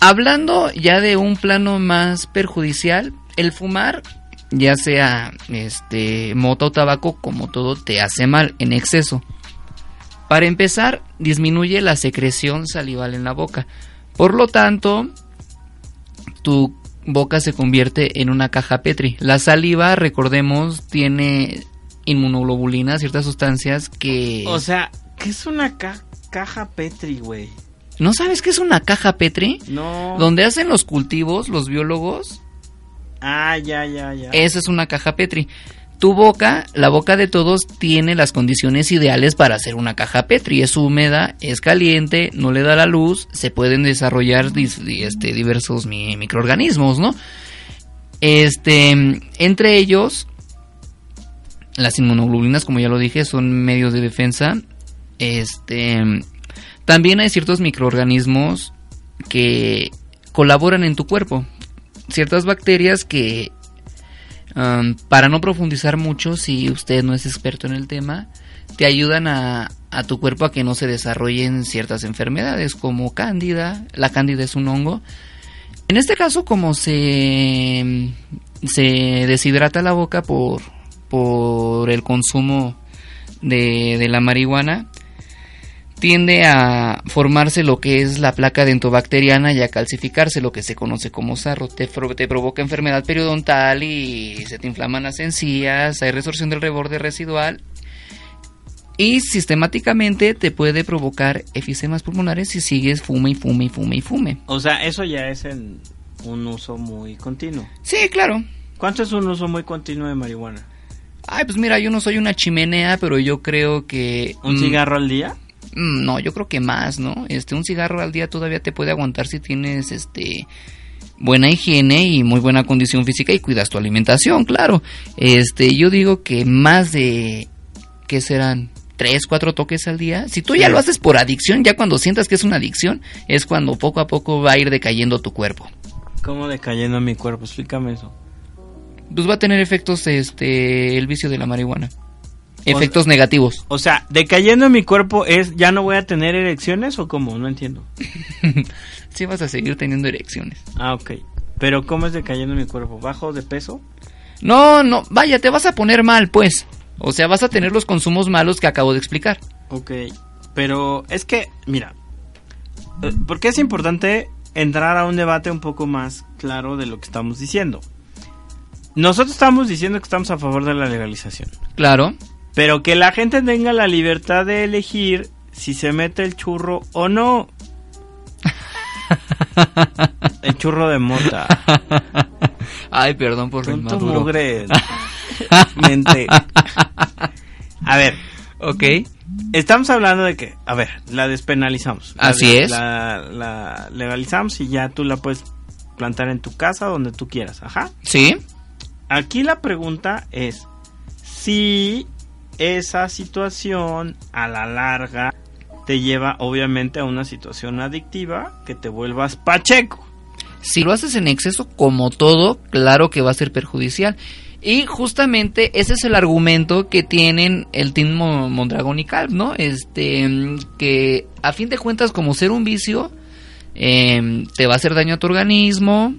Hablando ya de un plano más perjudicial, el fumar, ya sea este mota o tabaco, como todo te hace mal en exceso. Para empezar, disminuye la secreción salival en la boca. Por lo tanto, tu boca se convierte en una caja Petri. La saliva, recordemos, tiene inmunoglobulinas, ciertas sustancias que... O sea, ¿qué es una ca- caja Petri, güey? ¿No sabes qué es una caja Petri? No. Donde hacen los cultivos, los biólogos, Ah, ya, ya, ya. esa es una caja Petri. Tu boca, la boca de todos, tiene las condiciones ideales para hacer una caja Petri. Es húmeda, es caliente, no le da la luz, se pueden desarrollar este, diversos mi- microorganismos, ¿no? Este, entre ellos, las inmunoglobulinas, como ya lo dije, son medios de defensa. Este, también hay ciertos microorganismos que colaboran en tu cuerpo. ciertas bacterias que, para no profundizar mucho, si usted no es experto en el tema, te ayudan a, a tu cuerpo a que no se desarrollen ciertas enfermedades como cándida. La cándida es un hongo. En este caso, como se, se deshidrata la boca por, por el consumo de, de la marihuana, tiende a formarse lo que es la placa dentobacteriana y a calcificarse, lo que se conoce como sarro. Te, te provoca enfermedad periodontal y se te inflaman las encías, hay resorción del reborde residual y sistemáticamente te puede provocar efisemas pulmonares si sigues fume y fume y fume y fume. O sea, eso ya es en un uso muy continuo. Sí, claro. ¿Cuánto es un uso muy continuo de marihuana? Ay, pues mira, yo no soy una chimenea, pero yo creo que... ¿Un mm, cigarro al día? Mm, No, yo creo que más, ¿no? Este, un cigarro al día todavía te puede aguantar si tienes, este, buena higiene y muy buena condición física y cuidas tu alimentación, claro. Este, yo digo que más de, ¿qué serán? Tres, cuatro toques al día. Si tú ya lo haces por adicción, ya cuando sientas que es una adicción, es cuando poco a poco va a ir decayendo tu cuerpo. ¿Cómo decayendo mi cuerpo? Explícame eso. Pues va a tener efectos, este, el vicio de la marihuana. Efectos negativos. O sea, decayendo en mi cuerpo es ya no voy a tener erecciones o cómo? No entiendo. sí vas a seguir teniendo erecciones. Ah, ok. Pero ¿cómo es decayendo en mi cuerpo? ¿Bajo de peso? No, no, vaya, te vas a poner mal, pues. O sea, vas a tener los consumos malos que acabo de explicar. Ok. Pero es que, mira, eh, porque es importante entrar a un debate un poco más claro de lo que estamos diciendo. Nosotros estamos diciendo que estamos a favor de la legalización. Claro. Pero que la gente tenga la libertad de elegir si se mete el churro o no. el churro de mota. Ay, perdón por Tonto inmaduro. mugre. Mente. A ver. Ok. Estamos hablando de que, a ver, la despenalizamos. La Así es. La, la legalizamos y ya tú la puedes plantar en tu casa donde tú quieras. Ajá. Sí. Aquí la pregunta es si esa situación a la larga te lleva obviamente a una situación adictiva que te vuelvas pacheco. Si lo haces en exceso, como todo, claro que va a ser perjudicial. Y justamente ese es el argumento que tienen el Team Mo- Mondragón y Calv, ¿no? Este, que a fin de cuentas, como ser un vicio, eh, te va a hacer daño a tu organismo,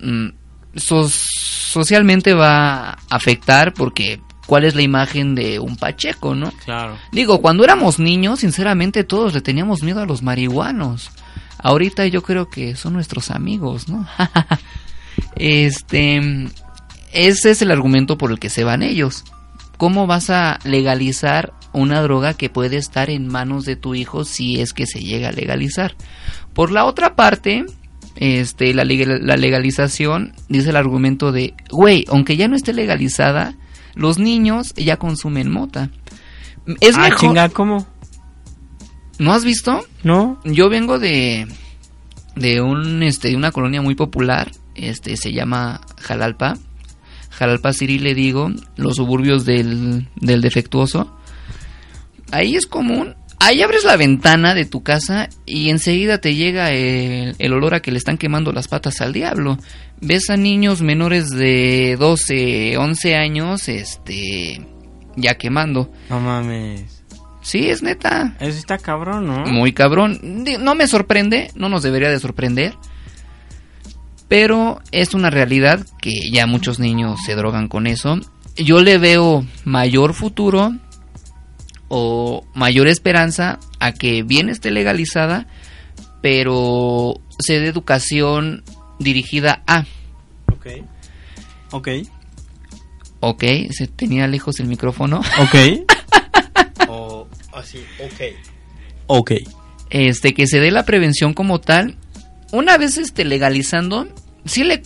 mm, so- socialmente va a afectar porque cuál es la imagen de un pacheco, ¿no? Claro. Digo, cuando éramos niños, sinceramente todos le teníamos miedo a los marihuanos. Ahorita yo creo que son nuestros amigos, ¿no? este, ese es el argumento por el que se van ellos. ¿Cómo vas a legalizar una droga que puede estar en manos de tu hijo si es que se llega a legalizar? Por la otra parte, este, la, legal- la legalización dice el argumento de, güey, aunque ya no esté legalizada, los niños ya consumen mota. Es ah, mejor. chinga, ¿cómo? ¿No has visto? No. Yo vengo de de un este de una colonia muy popular, este se llama Jalalpa. Jalalpa City le digo, los suburbios del del defectuoso. Ahí es común. Ahí abres la ventana de tu casa y enseguida te llega el, el olor a que le están quemando las patas al diablo. Ves a niños menores de 12, 11 años, este, ya quemando. No mames. Sí, es neta. Eso está cabrón, ¿no? Muy cabrón. No me sorprende, no nos debería de sorprender. Pero es una realidad que ya muchos niños se drogan con eso. Yo le veo mayor futuro o mayor esperanza a que bien esté legalizada, pero se dé educación dirigida a. Ok. Ok. Ok, se tenía lejos el micrófono. Ok. o así, ok. Ok. este que se dé la prevención como tal. Una vez este legalizando, sí le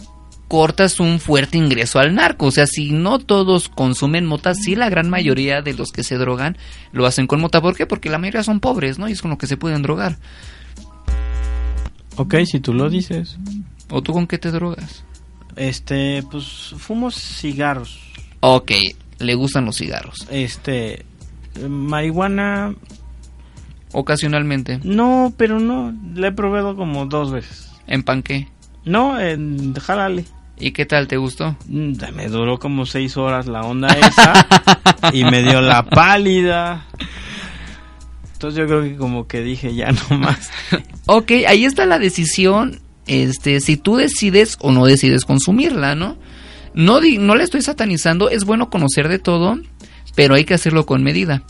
cortas un fuerte ingreso al narco, o sea, si no todos consumen mota, sí la gran mayoría de los que se drogan lo hacen con mota, ¿por qué? Porque la mayoría son pobres, ¿no? Y es con lo que se pueden drogar. Ok, si tú lo dices. ¿O tú con qué te drogas? Este, pues fumo cigarros. Ok, le gustan los cigarros. Este, marihuana. Ocasionalmente. No, pero no. La he probado como dos veces. ¿En pan qué? No, en Jalale. ¿Y qué tal? ¿Te gustó? Mm, Me duró como seis horas la onda esa y me dio la pálida. Entonces yo creo que como que dije ya no más. Ok, ahí está la decisión, este, si tú decides o no decides consumirla, ¿no? No, no le estoy satanizando, es bueno conocer de todo, pero hay que hacerlo con medida.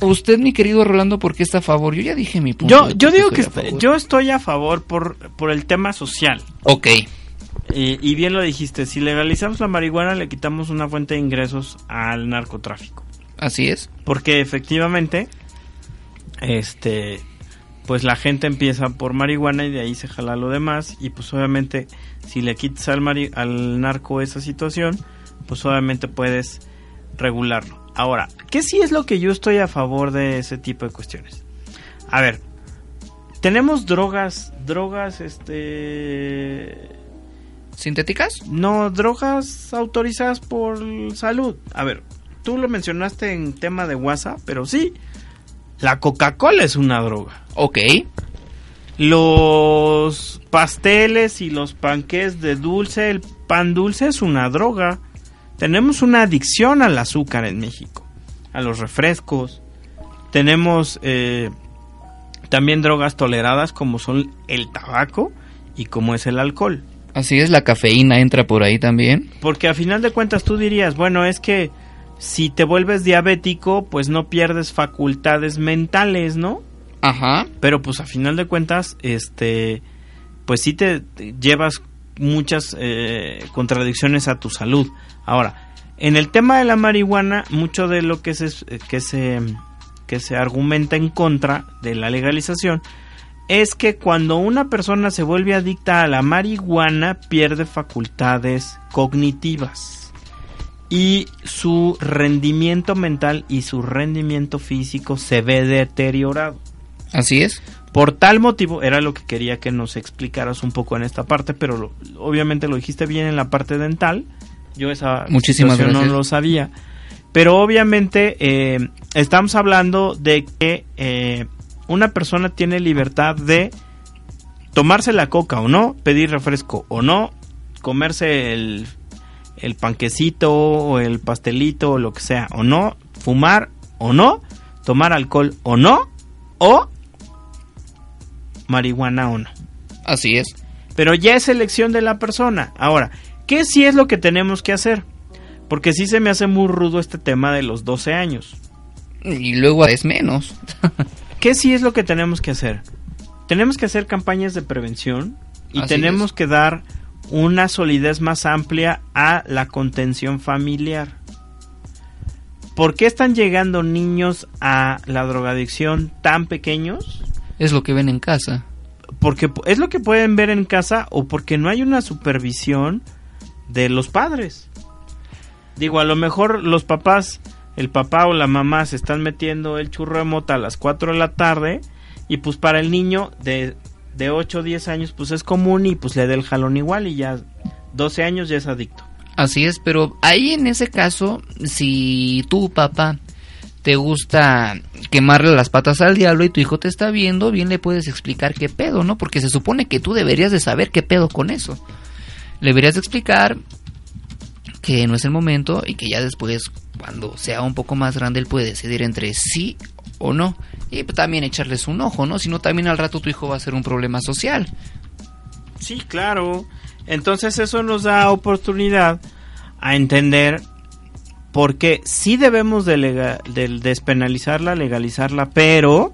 Usted, mi querido Rolando, ¿por qué está a favor? Yo ya dije mi punto. Yo, digo que estoy a favor. yo estoy a favor por, por el tema social. Ok. Y, y bien lo dijiste, si legalizamos la marihuana le quitamos una fuente de ingresos al narcotráfico. Así es. Porque efectivamente, este, pues la gente empieza por marihuana y de ahí se jala lo demás. Y pues obviamente, si le quitas al, mari- al narco esa situación, pues obviamente puedes regularlo. Ahora, ¿qué sí es lo que yo estoy a favor de ese tipo de cuestiones? A ver, tenemos drogas, drogas, este... ¿Sintéticas? No, drogas autorizadas por salud. A ver, tú lo mencionaste en tema de WhatsApp, pero sí, la Coca-Cola es una droga. Ok. Los pasteles y los panques de dulce, el pan dulce es una droga. Tenemos una adicción al azúcar en México, a los refrescos. Tenemos eh, también drogas toleradas como son el tabaco y como es el alcohol. Así es, la cafeína entra por ahí también. Porque a final de cuentas tú dirías, bueno, es que si te vuelves diabético, pues no pierdes facultades mentales, ¿no? Ajá. Pero pues a final de cuentas, este, pues sí te, llevas muchas eh, contradicciones a tu salud. Ahora, en el tema de la marihuana, mucho de lo que se, que se, que se argumenta en contra de la legalización es que cuando una persona se vuelve adicta a la marihuana pierde facultades cognitivas y su rendimiento mental y su rendimiento físico se ve deteriorado. Así es. Por tal motivo, era lo que quería que nos explicaras un poco en esta parte, pero lo- obviamente lo dijiste bien en la parte dental. Yo esa Muchísimas no lo sabía. Pero obviamente eh, estamos hablando de que eh, una persona tiene libertad de tomarse la coca o no, pedir refresco o no, comerse el, el panquecito o el pastelito o lo que sea o no, fumar o no, tomar alcohol o no, o marihuana o no. Así es. Pero ya es elección de la persona. Ahora, ¿qué sí es lo que tenemos que hacer? Porque sí se me hace muy rudo este tema de los 12 años. Y luego es menos. ¿Qué sí es lo que tenemos que hacer? Tenemos que hacer campañas de prevención y Así tenemos que dar una solidez más amplia a la contención familiar. ¿Por qué están llegando niños a la drogadicción tan pequeños? Es lo que ven en casa. Porque es lo que pueden ver en casa o porque no hay una supervisión de los padres. Digo, a lo mejor los papás, el papá o la mamá se están metiendo el churro de mota a las 4 de la tarde y pues para el niño de, de 8 o 10 años pues es común y pues le da el jalón igual y ya 12 años ya es adicto. Así es, pero ahí en ese caso, si tu papá te gusta quemarle las patas al diablo y tu hijo te está viendo, bien le puedes explicar qué pedo, ¿no? Porque se supone que tú deberías de saber qué pedo con eso. Le deberías de explicar que no es el momento y que ya después, cuando sea un poco más grande, él puede decidir entre sí o no. Y pues también echarles un ojo, ¿no? Si no, también al rato tu hijo va a ser un problema social. Sí, claro. Entonces eso nos da oportunidad a entender por qué sí debemos de, despenalizarla, legalizarla, pero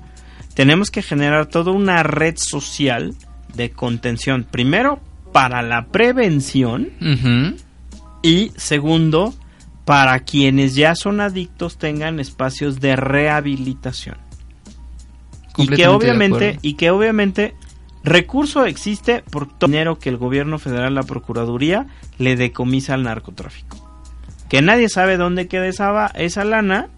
tenemos que generar toda una red social de contención. Primero, para la prevención. Y segundo, para quienes ya son adictos tengan espacios de rehabilitación. Y que obviamente, y que obviamente recurso existe por todo el dinero que el gobierno federal, la procuraduría, le decomisa al narcotráfico. Que nadie sabe dónde queda esa, esa lana,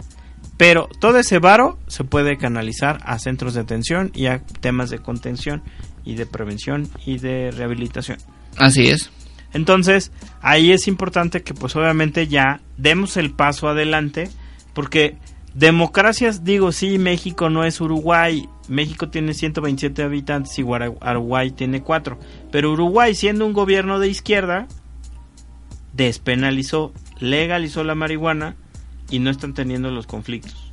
pero todo ese varo se puede canalizar a centros de atención y a temas de contención y de prevención y de rehabilitación. Así es. Entonces, ahí es importante que pues obviamente ya demos el paso adelante, porque democracias, digo, sí, México no es Uruguay, México tiene 127 habitantes y Uruguay tiene 4. Pero Uruguay, siendo un gobierno de izquierda, despenalizó, legalizó la marihuana y no están teniendo los conflictos.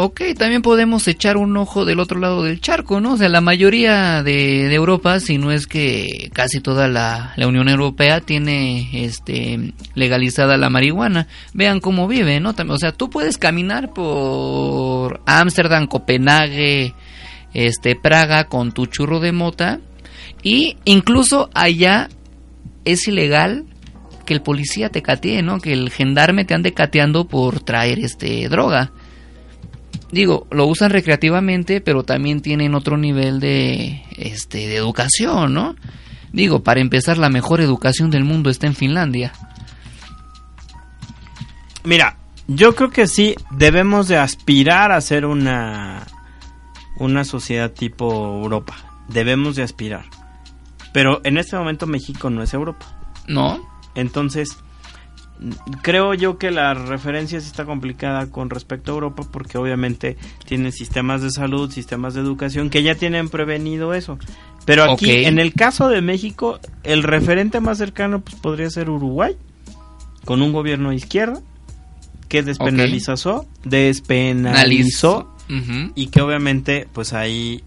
Ok, también podemos echar un ojo del otro lado del charco, ¿no? O sea, la mayoría de, Europa, si no es que casi toda la, Unión Europea tiene este legalizada la marihuana. Vean cómo vive, ¿no? O sea, tú puedes caminar por Ámsterdam, Copenhague, este Praga con tu churro de mota y incluso allá es ilegal que el policía te catee, ¿no? Que el gendarme te ande cateando por traer este droga digo, lo usan recreativamente, pero también tienen otro nivel de, este, de educación, ¿no? Digo, para empezar, la mejor educación del mundo está en Finlandia. Mira, yo creo que sí debemos de aspirar a ser una una sociedad tipo Europa. Debemos de aspirar. Pero en este momento México no es Europa. ¿No? Entonces, creo yo que la referencia sí está complicada con respecto a Europa porque obviamente tienen sistemas de salud, sistemas de educación que ya tienen prevenido eso. Pero aquí, en el caso de México, el referente más cercano pues, podría ser Uruguay, con un gobierno de izquierda que despenalizó, despenalizó y que obviamente pues ahí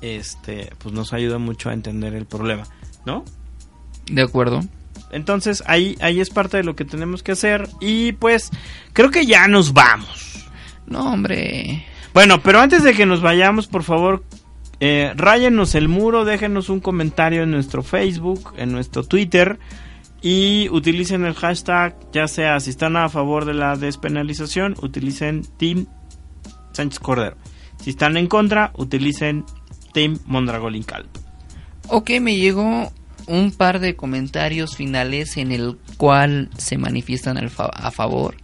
este pues nos ayuda mucho a entender el problema, ¿no? De acuerdo. Entonces ahí, ahí es parte de lo que tenemos que hacer. Y pues creo que ya nos vamos. No, hombre. Bueno, pero antes de que nos vayamos, por favor, eh, el muro, déjenos un comentario en nuestro Facebook, en nuestro Twitter y utilicen el hashtag, ya sea si están a favor de la despenalización, utilicen Team Sánchez Cordero. Si están en contra, utilicen Team Mondragón Ok, me llegó un par de comentarios finales en el cual se manifiestan a favor.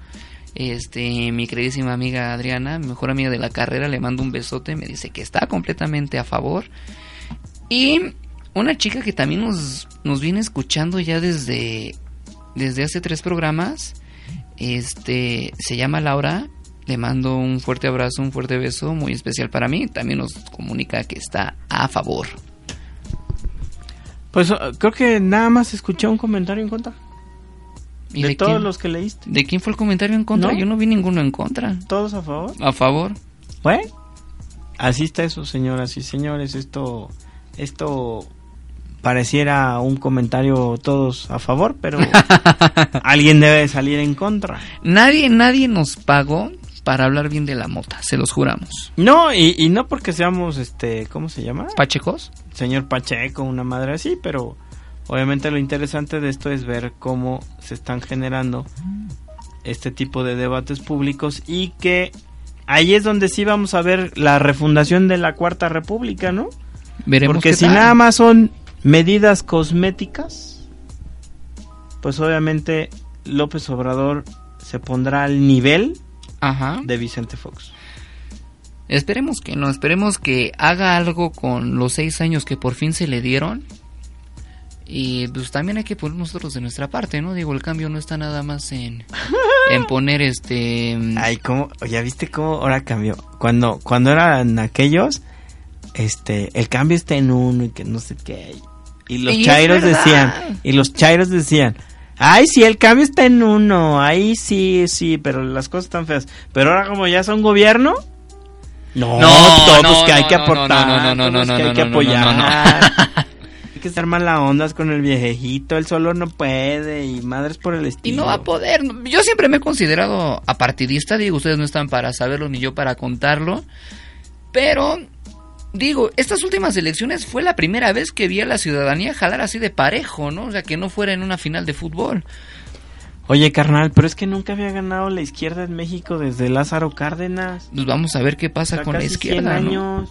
Este, mi queridísima amiga Adriana, mi mejor amiga de la carrera, le mando un besote, me dice que está completamente a favor. Y una chica que también nos, nos viene escuchando ya desde, desde hace tres programas, este, se llama Laura, le mando un fuerte abrazo, un fuerte beso, muy especial para mí, también nos comunica que está a favor. Pues uh, creo que nada más escuché un comentario en contra. ¿Y de, todos los que leíste. ¿De quién fue el comentario en contra? Yo no vi ninguno en contra. ¿Todos a favor? A favor. Bueno, así está eso, señoras y señores. Esto, esto pareciera un comentario todos a favor, pero alguien debe salir en contra. Nadie, nadie nos pagó para hablar bien de la mota, se los juramos. No, y, no porque seamos, este, ¿cómo se llama? Pachecos. Señor Pacheco, una madre así, pero obviamente lo interesante de esto es ver cómo se están generando este tipo de debates públicos y que ahí es donde sí vamos a ver la refundación de la Cuarta República, ¿no? Veremos Porque si nada más son medidas cosméticas, pues obviamente López Obrador se pondrá al nivel Ajá. de Vicente Fox. Esperemos que no, esperemos que haga algo con los seis años que por fin se le dieron. Y pues también hay que poner nosotros de nuestra parte, ¿no? Digo, el cambio no está nada más en, en poner este... Ay, ¿cómo? ¿Ya viste cómo ahora cambió? Cuando, cuando eran aquellos, este, el cambio está en uno y que no sé qué. Y los chairos decían, y los chairos decían, Ay, sí, el cambio está en uno. Ahí sí, sí, pero las cosas están feas. Pero ahora como ya son gobierno, no, todos que hay que aportar, no, no, no, no, que hay que apoyar. Hay que estar mala ondas con el viejejito, él solo no puede y madres por el estilo. Y no va a poder. Yo siempre me he considerado apartidista, digo, ustedes no están para saberlo ni yo para contarlo. Pero digo, estas últimas elecciones fue la primera vez que vi a la ciudadanía jalar así de parejo, ¿no? O sea, que no fuera en una final de fútbol. Oye, carnal, pero es que nunca había ganado la izquierda en México desde Lázaro Cárdenas. Pues vamos a ver qué pasa con la izquierda. años.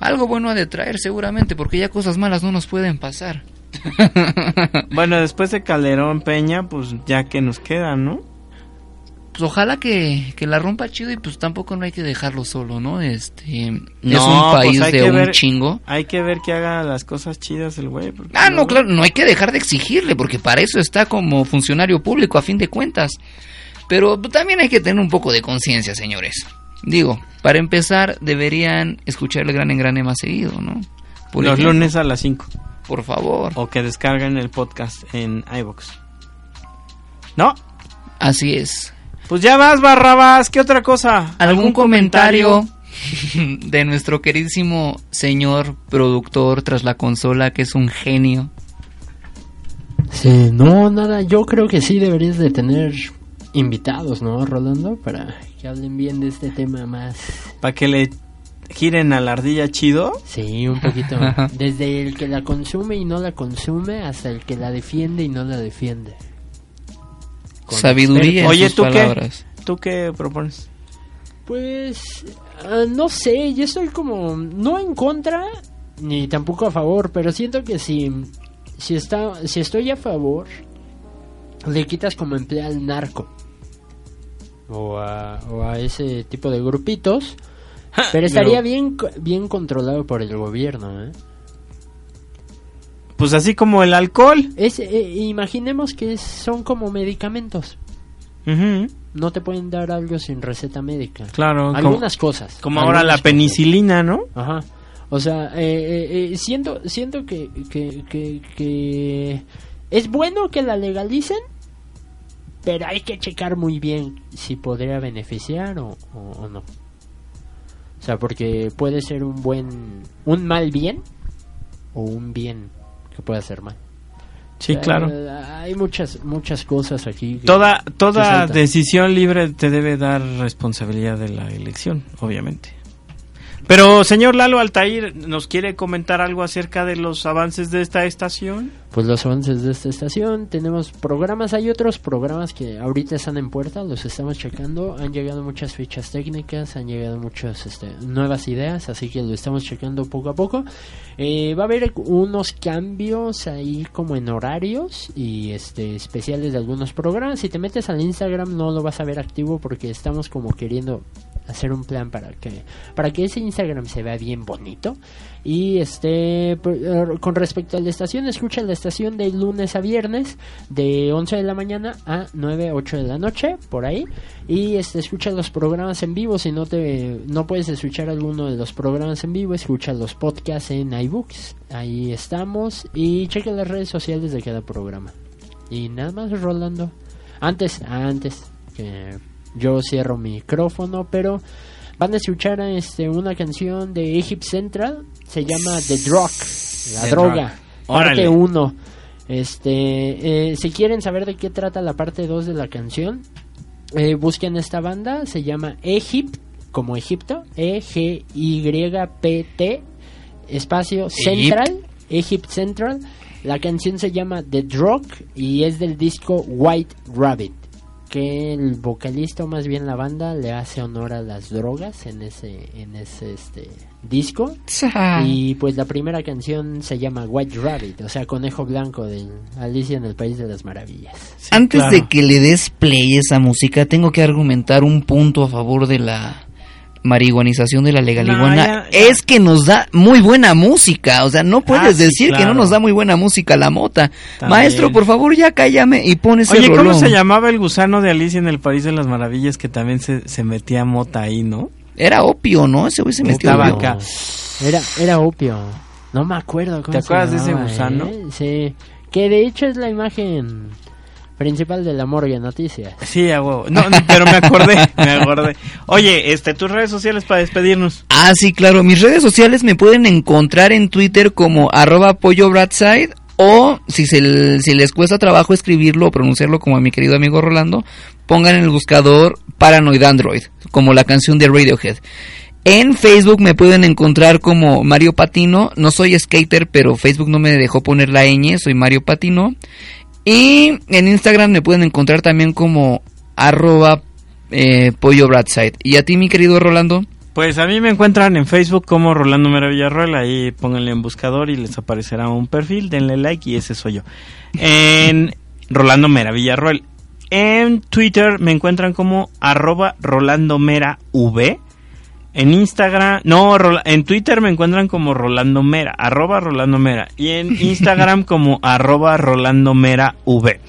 Algo bueno ha de traer seguramente, porque ya cosas malas no nos pueden pasar. bueno, después de Calderón Peña, pues ya que nos queda, ¿no? Pues ojalá que, la rompa chido y pues tampoco no hay que dejarlo solo, ¿no? Este es un pues país de un chingo. Hay que ver que haga las cosas chidas el güey. Ah, no, claro, no hay que dejar de exigirle porque para eso está como funcionario público a fin de cuentas. Pero también hay que tener un poco de conciencia, señores. Digo, para empezar, deberían escuchar el Gran Engrane más seguido, ¿no? Por Los ejemplo. lunes a las 5. Por favor. O que descarguen el podcast en iBox. ¿No? Así es. Pues ya vas, Barrabás. ¿Qué otra cosa? ¿Algún comentario de nuestro queridísimo señor productor tras la consola que es un genio? Sí, no, nada, yo creo que sí deberías de tener invitados, ¿no, Rolando? Para que hablen bien de este tema más... Para que le giren a la ardilla chido. Sí, un poquito. Desde el que la consume y no la consume hasta el que la defiende y no la defiende. Con Sabiduría en Oye, sus ¿tú palabras. qué? ¿Tú qué propones? Pues ah, no sé, yo estoy como no en contra ni tampoco a favor, pero siento que si si está si estoy a favor le quitas como emplea al narco o a, o a ese tipo de grupitos, pero estaría Pero- bien co- bien controlado por el gobierno, ¿eh? Pues así como el alcohol. Es, eh, imaginemos que son como medicamentos. No te pueden dar algo sin receta médica. Claro, como- Algunas cosas. Como ahora la cosas. penicilina, ¿no? Ajá. O sea, eh, eh, eh, siento, siento que, que, que, que es bueno que la legalicen, pero hay que checar muy bien si podría beneficiar o, o- o no. O sea, porque puede ser un buen, un mal bien o un bien que puede ser mal. Sí, O sea, claro. hay muchas, muchas cosas aquí. Toda, toda decisión libre te debe dar responsabilidad de la elección, obviamente. Pero, señor Lalo Altair, ¿nos quiere comentar algo acerca de los avances de esta estación? Pues los avances de esta estación, tenemos programas, hay otros programas que ahorita están en puerta, los estamos checando, han llegado muchas fichas técnicas, han llegado muchas este, nuevas ideas, así que lo estamos checando poco a poco. Eh, va a haber unos cambios ahí como en horarios y este especiales de algunos programas. Si te metes al Instagram no lo vas a ver activo porque estamos como queriendo hacer un plan para que para que ese Instagram se vea bien bonito. Y este eh, con respecto a la estación escucha la estación de lunes a viernes de 11 de la mañana a 9 8 de la noche por ahí. Y este escucha los programas en vivo. Si no te no puedes escuchar alguno de los programas en vivo escucha los podcasts en iBooks. Ahí estamos. Y checa las redes sociales de cada programa. Y nada más Rolando. Antes antes que yo cierro mi micrófono, pero van a escuchar este una canción de Egypt Central, se llama The Drug, la The droga, Drug. Parte 1. Este, eh, si quieren saber de qué trata la parte 2 de la canción, eh, busquen esta banda, se llama Egypt, como Egipto, E G Y P T espacio Central, Egypt Central. La canción se llama The Drug y es del disco White Rabbit. Que el vocalista, o más bien la banda, le hace honor a las drogas en ese, en ese este, disco. Y pues la primera canción se llama White Rabbit, o sea, conejo blanco de Alicia en el País de las Maravillas. Antes de que le des play esa música, tengo que argumentar un punto a favor de la marihuanización de la legaliguana. No, ya- Es que nos da muy buena música. O sea, no puedes Ah, sí, decir que no nos da muy buena música la mota. También. Maestro, por favor, ya cállame y pon ese Oye, ¿cómo se llamaba el gusano de Alicia en el País de las Maravillas que también se, se metía mota ahí, no? Era opio, ¿no? Ese güey se metió acá. Era, era opio. No me acuerdo cómo ¿Te se acuerdas de ese gusano? ¿eh? Sí. Que de hecho es la imagen principal de la morgue noticias. Sí, a huevo. No, pero me acordé, me acordé. Oye, este, tus redes sociales para despedirnos. Ah, sí, claro. Mis redes sociales me pueden encontrar en Twitter como arroba pollo Bradside o si, se, si les cuesta trabajo escribirlo o pronunciarlo como a mi querido amigo Rolando, pongan en el buscador Paranoid Android, como la canción de Radiohead. En Facebook me pueden encontrar como Mario Patino. No soy skater, pero Facebook no me dejó poner la ñ. Soy Mario Patino. Y en Instagram me pueden encontrar también como arroba eh, pollo Bradside. Y a ti, mi querido Rolando. Pues a mí me encuentran en Facebook como Rolando Mera Villarroel, ahí pónganle en buscador y les aparecerá un perfil, denle like y ese soy yo. En Rolando Mera Villarroel. En Twitter me encuentran como arroba Rolando Mera V. En Instagram, no, en Twitter me encuentran como Rolando Mera, arroba Rolando Mera. Y en Instagram como arroba Rolando Mera V.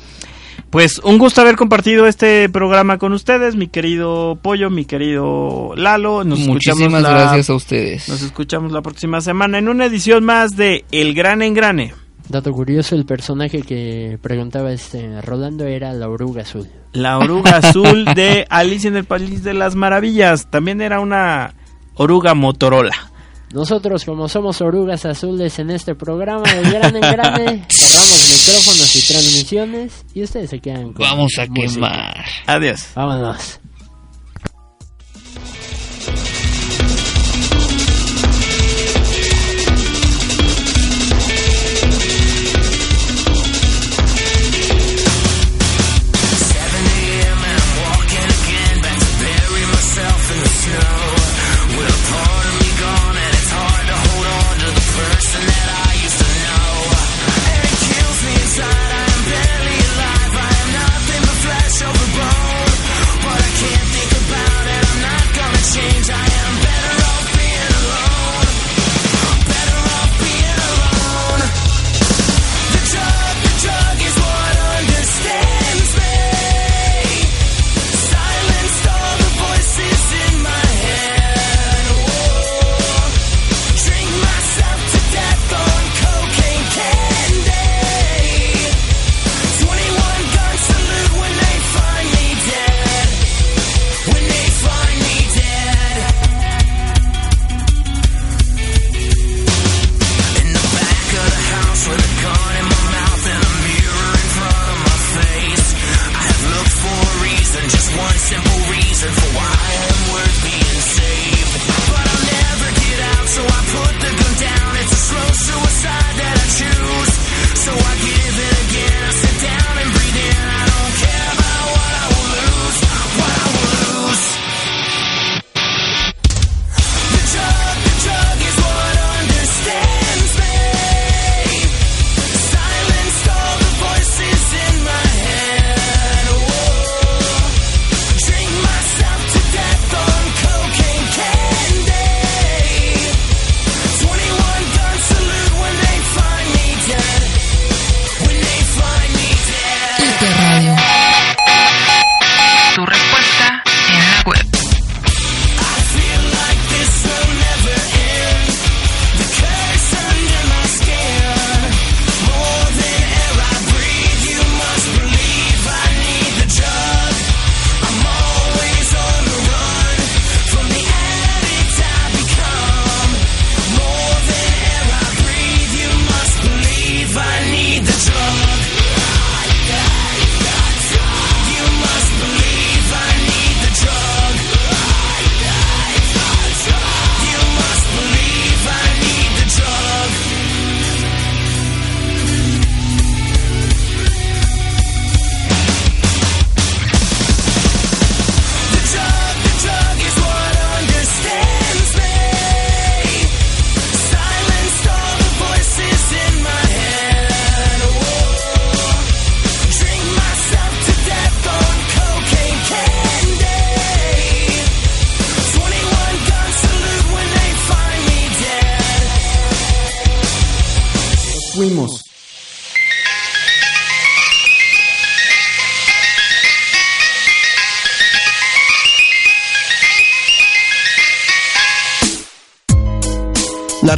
Pues un gusto haber compartido este programa con ustedes, mi querido Pollo, mi querido Lalo. Nos Muchísimas la- gracias a ustedes. Nos escuchamos la próxima semana en una edición más de El Gran Engrane. Dato curioso, el personaje que preguntaba este Rolando era la oruga azul. La oruga azul de Alicia en el País de las Maravillas. También era una oruga Motorola. Nosotros, como somos orugas azules en este programa de Gran en Grande, cerramos micrófonos y transmisiones y ustedes se quedan con Vamos a música. quemar. Adiós. Vámonos.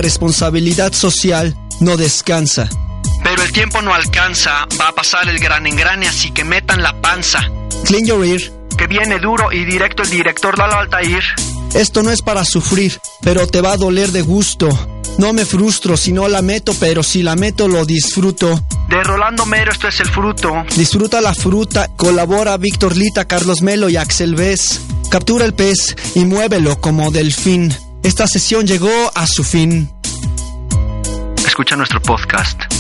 Responsabilidad social no descansa. Pero el tiempo no alcanza, va a pasar el gran engrane, así que metan la panza. Clean your ear. Que viene duro y directo el director Lalo Altair. Esto no es para sufrir, pero te va a doler de gusto. No me frustro si no la meto, pero si la meto lo disfruto. De Rolando Mero esto es el fruto. Disfruta la fruta, colabora Víctor Lita, Carlos Melo y Axel Vez. Captura el pez y muévelo como delfín. Esta sesión llegó a su fin. Escucha nuestro podcast.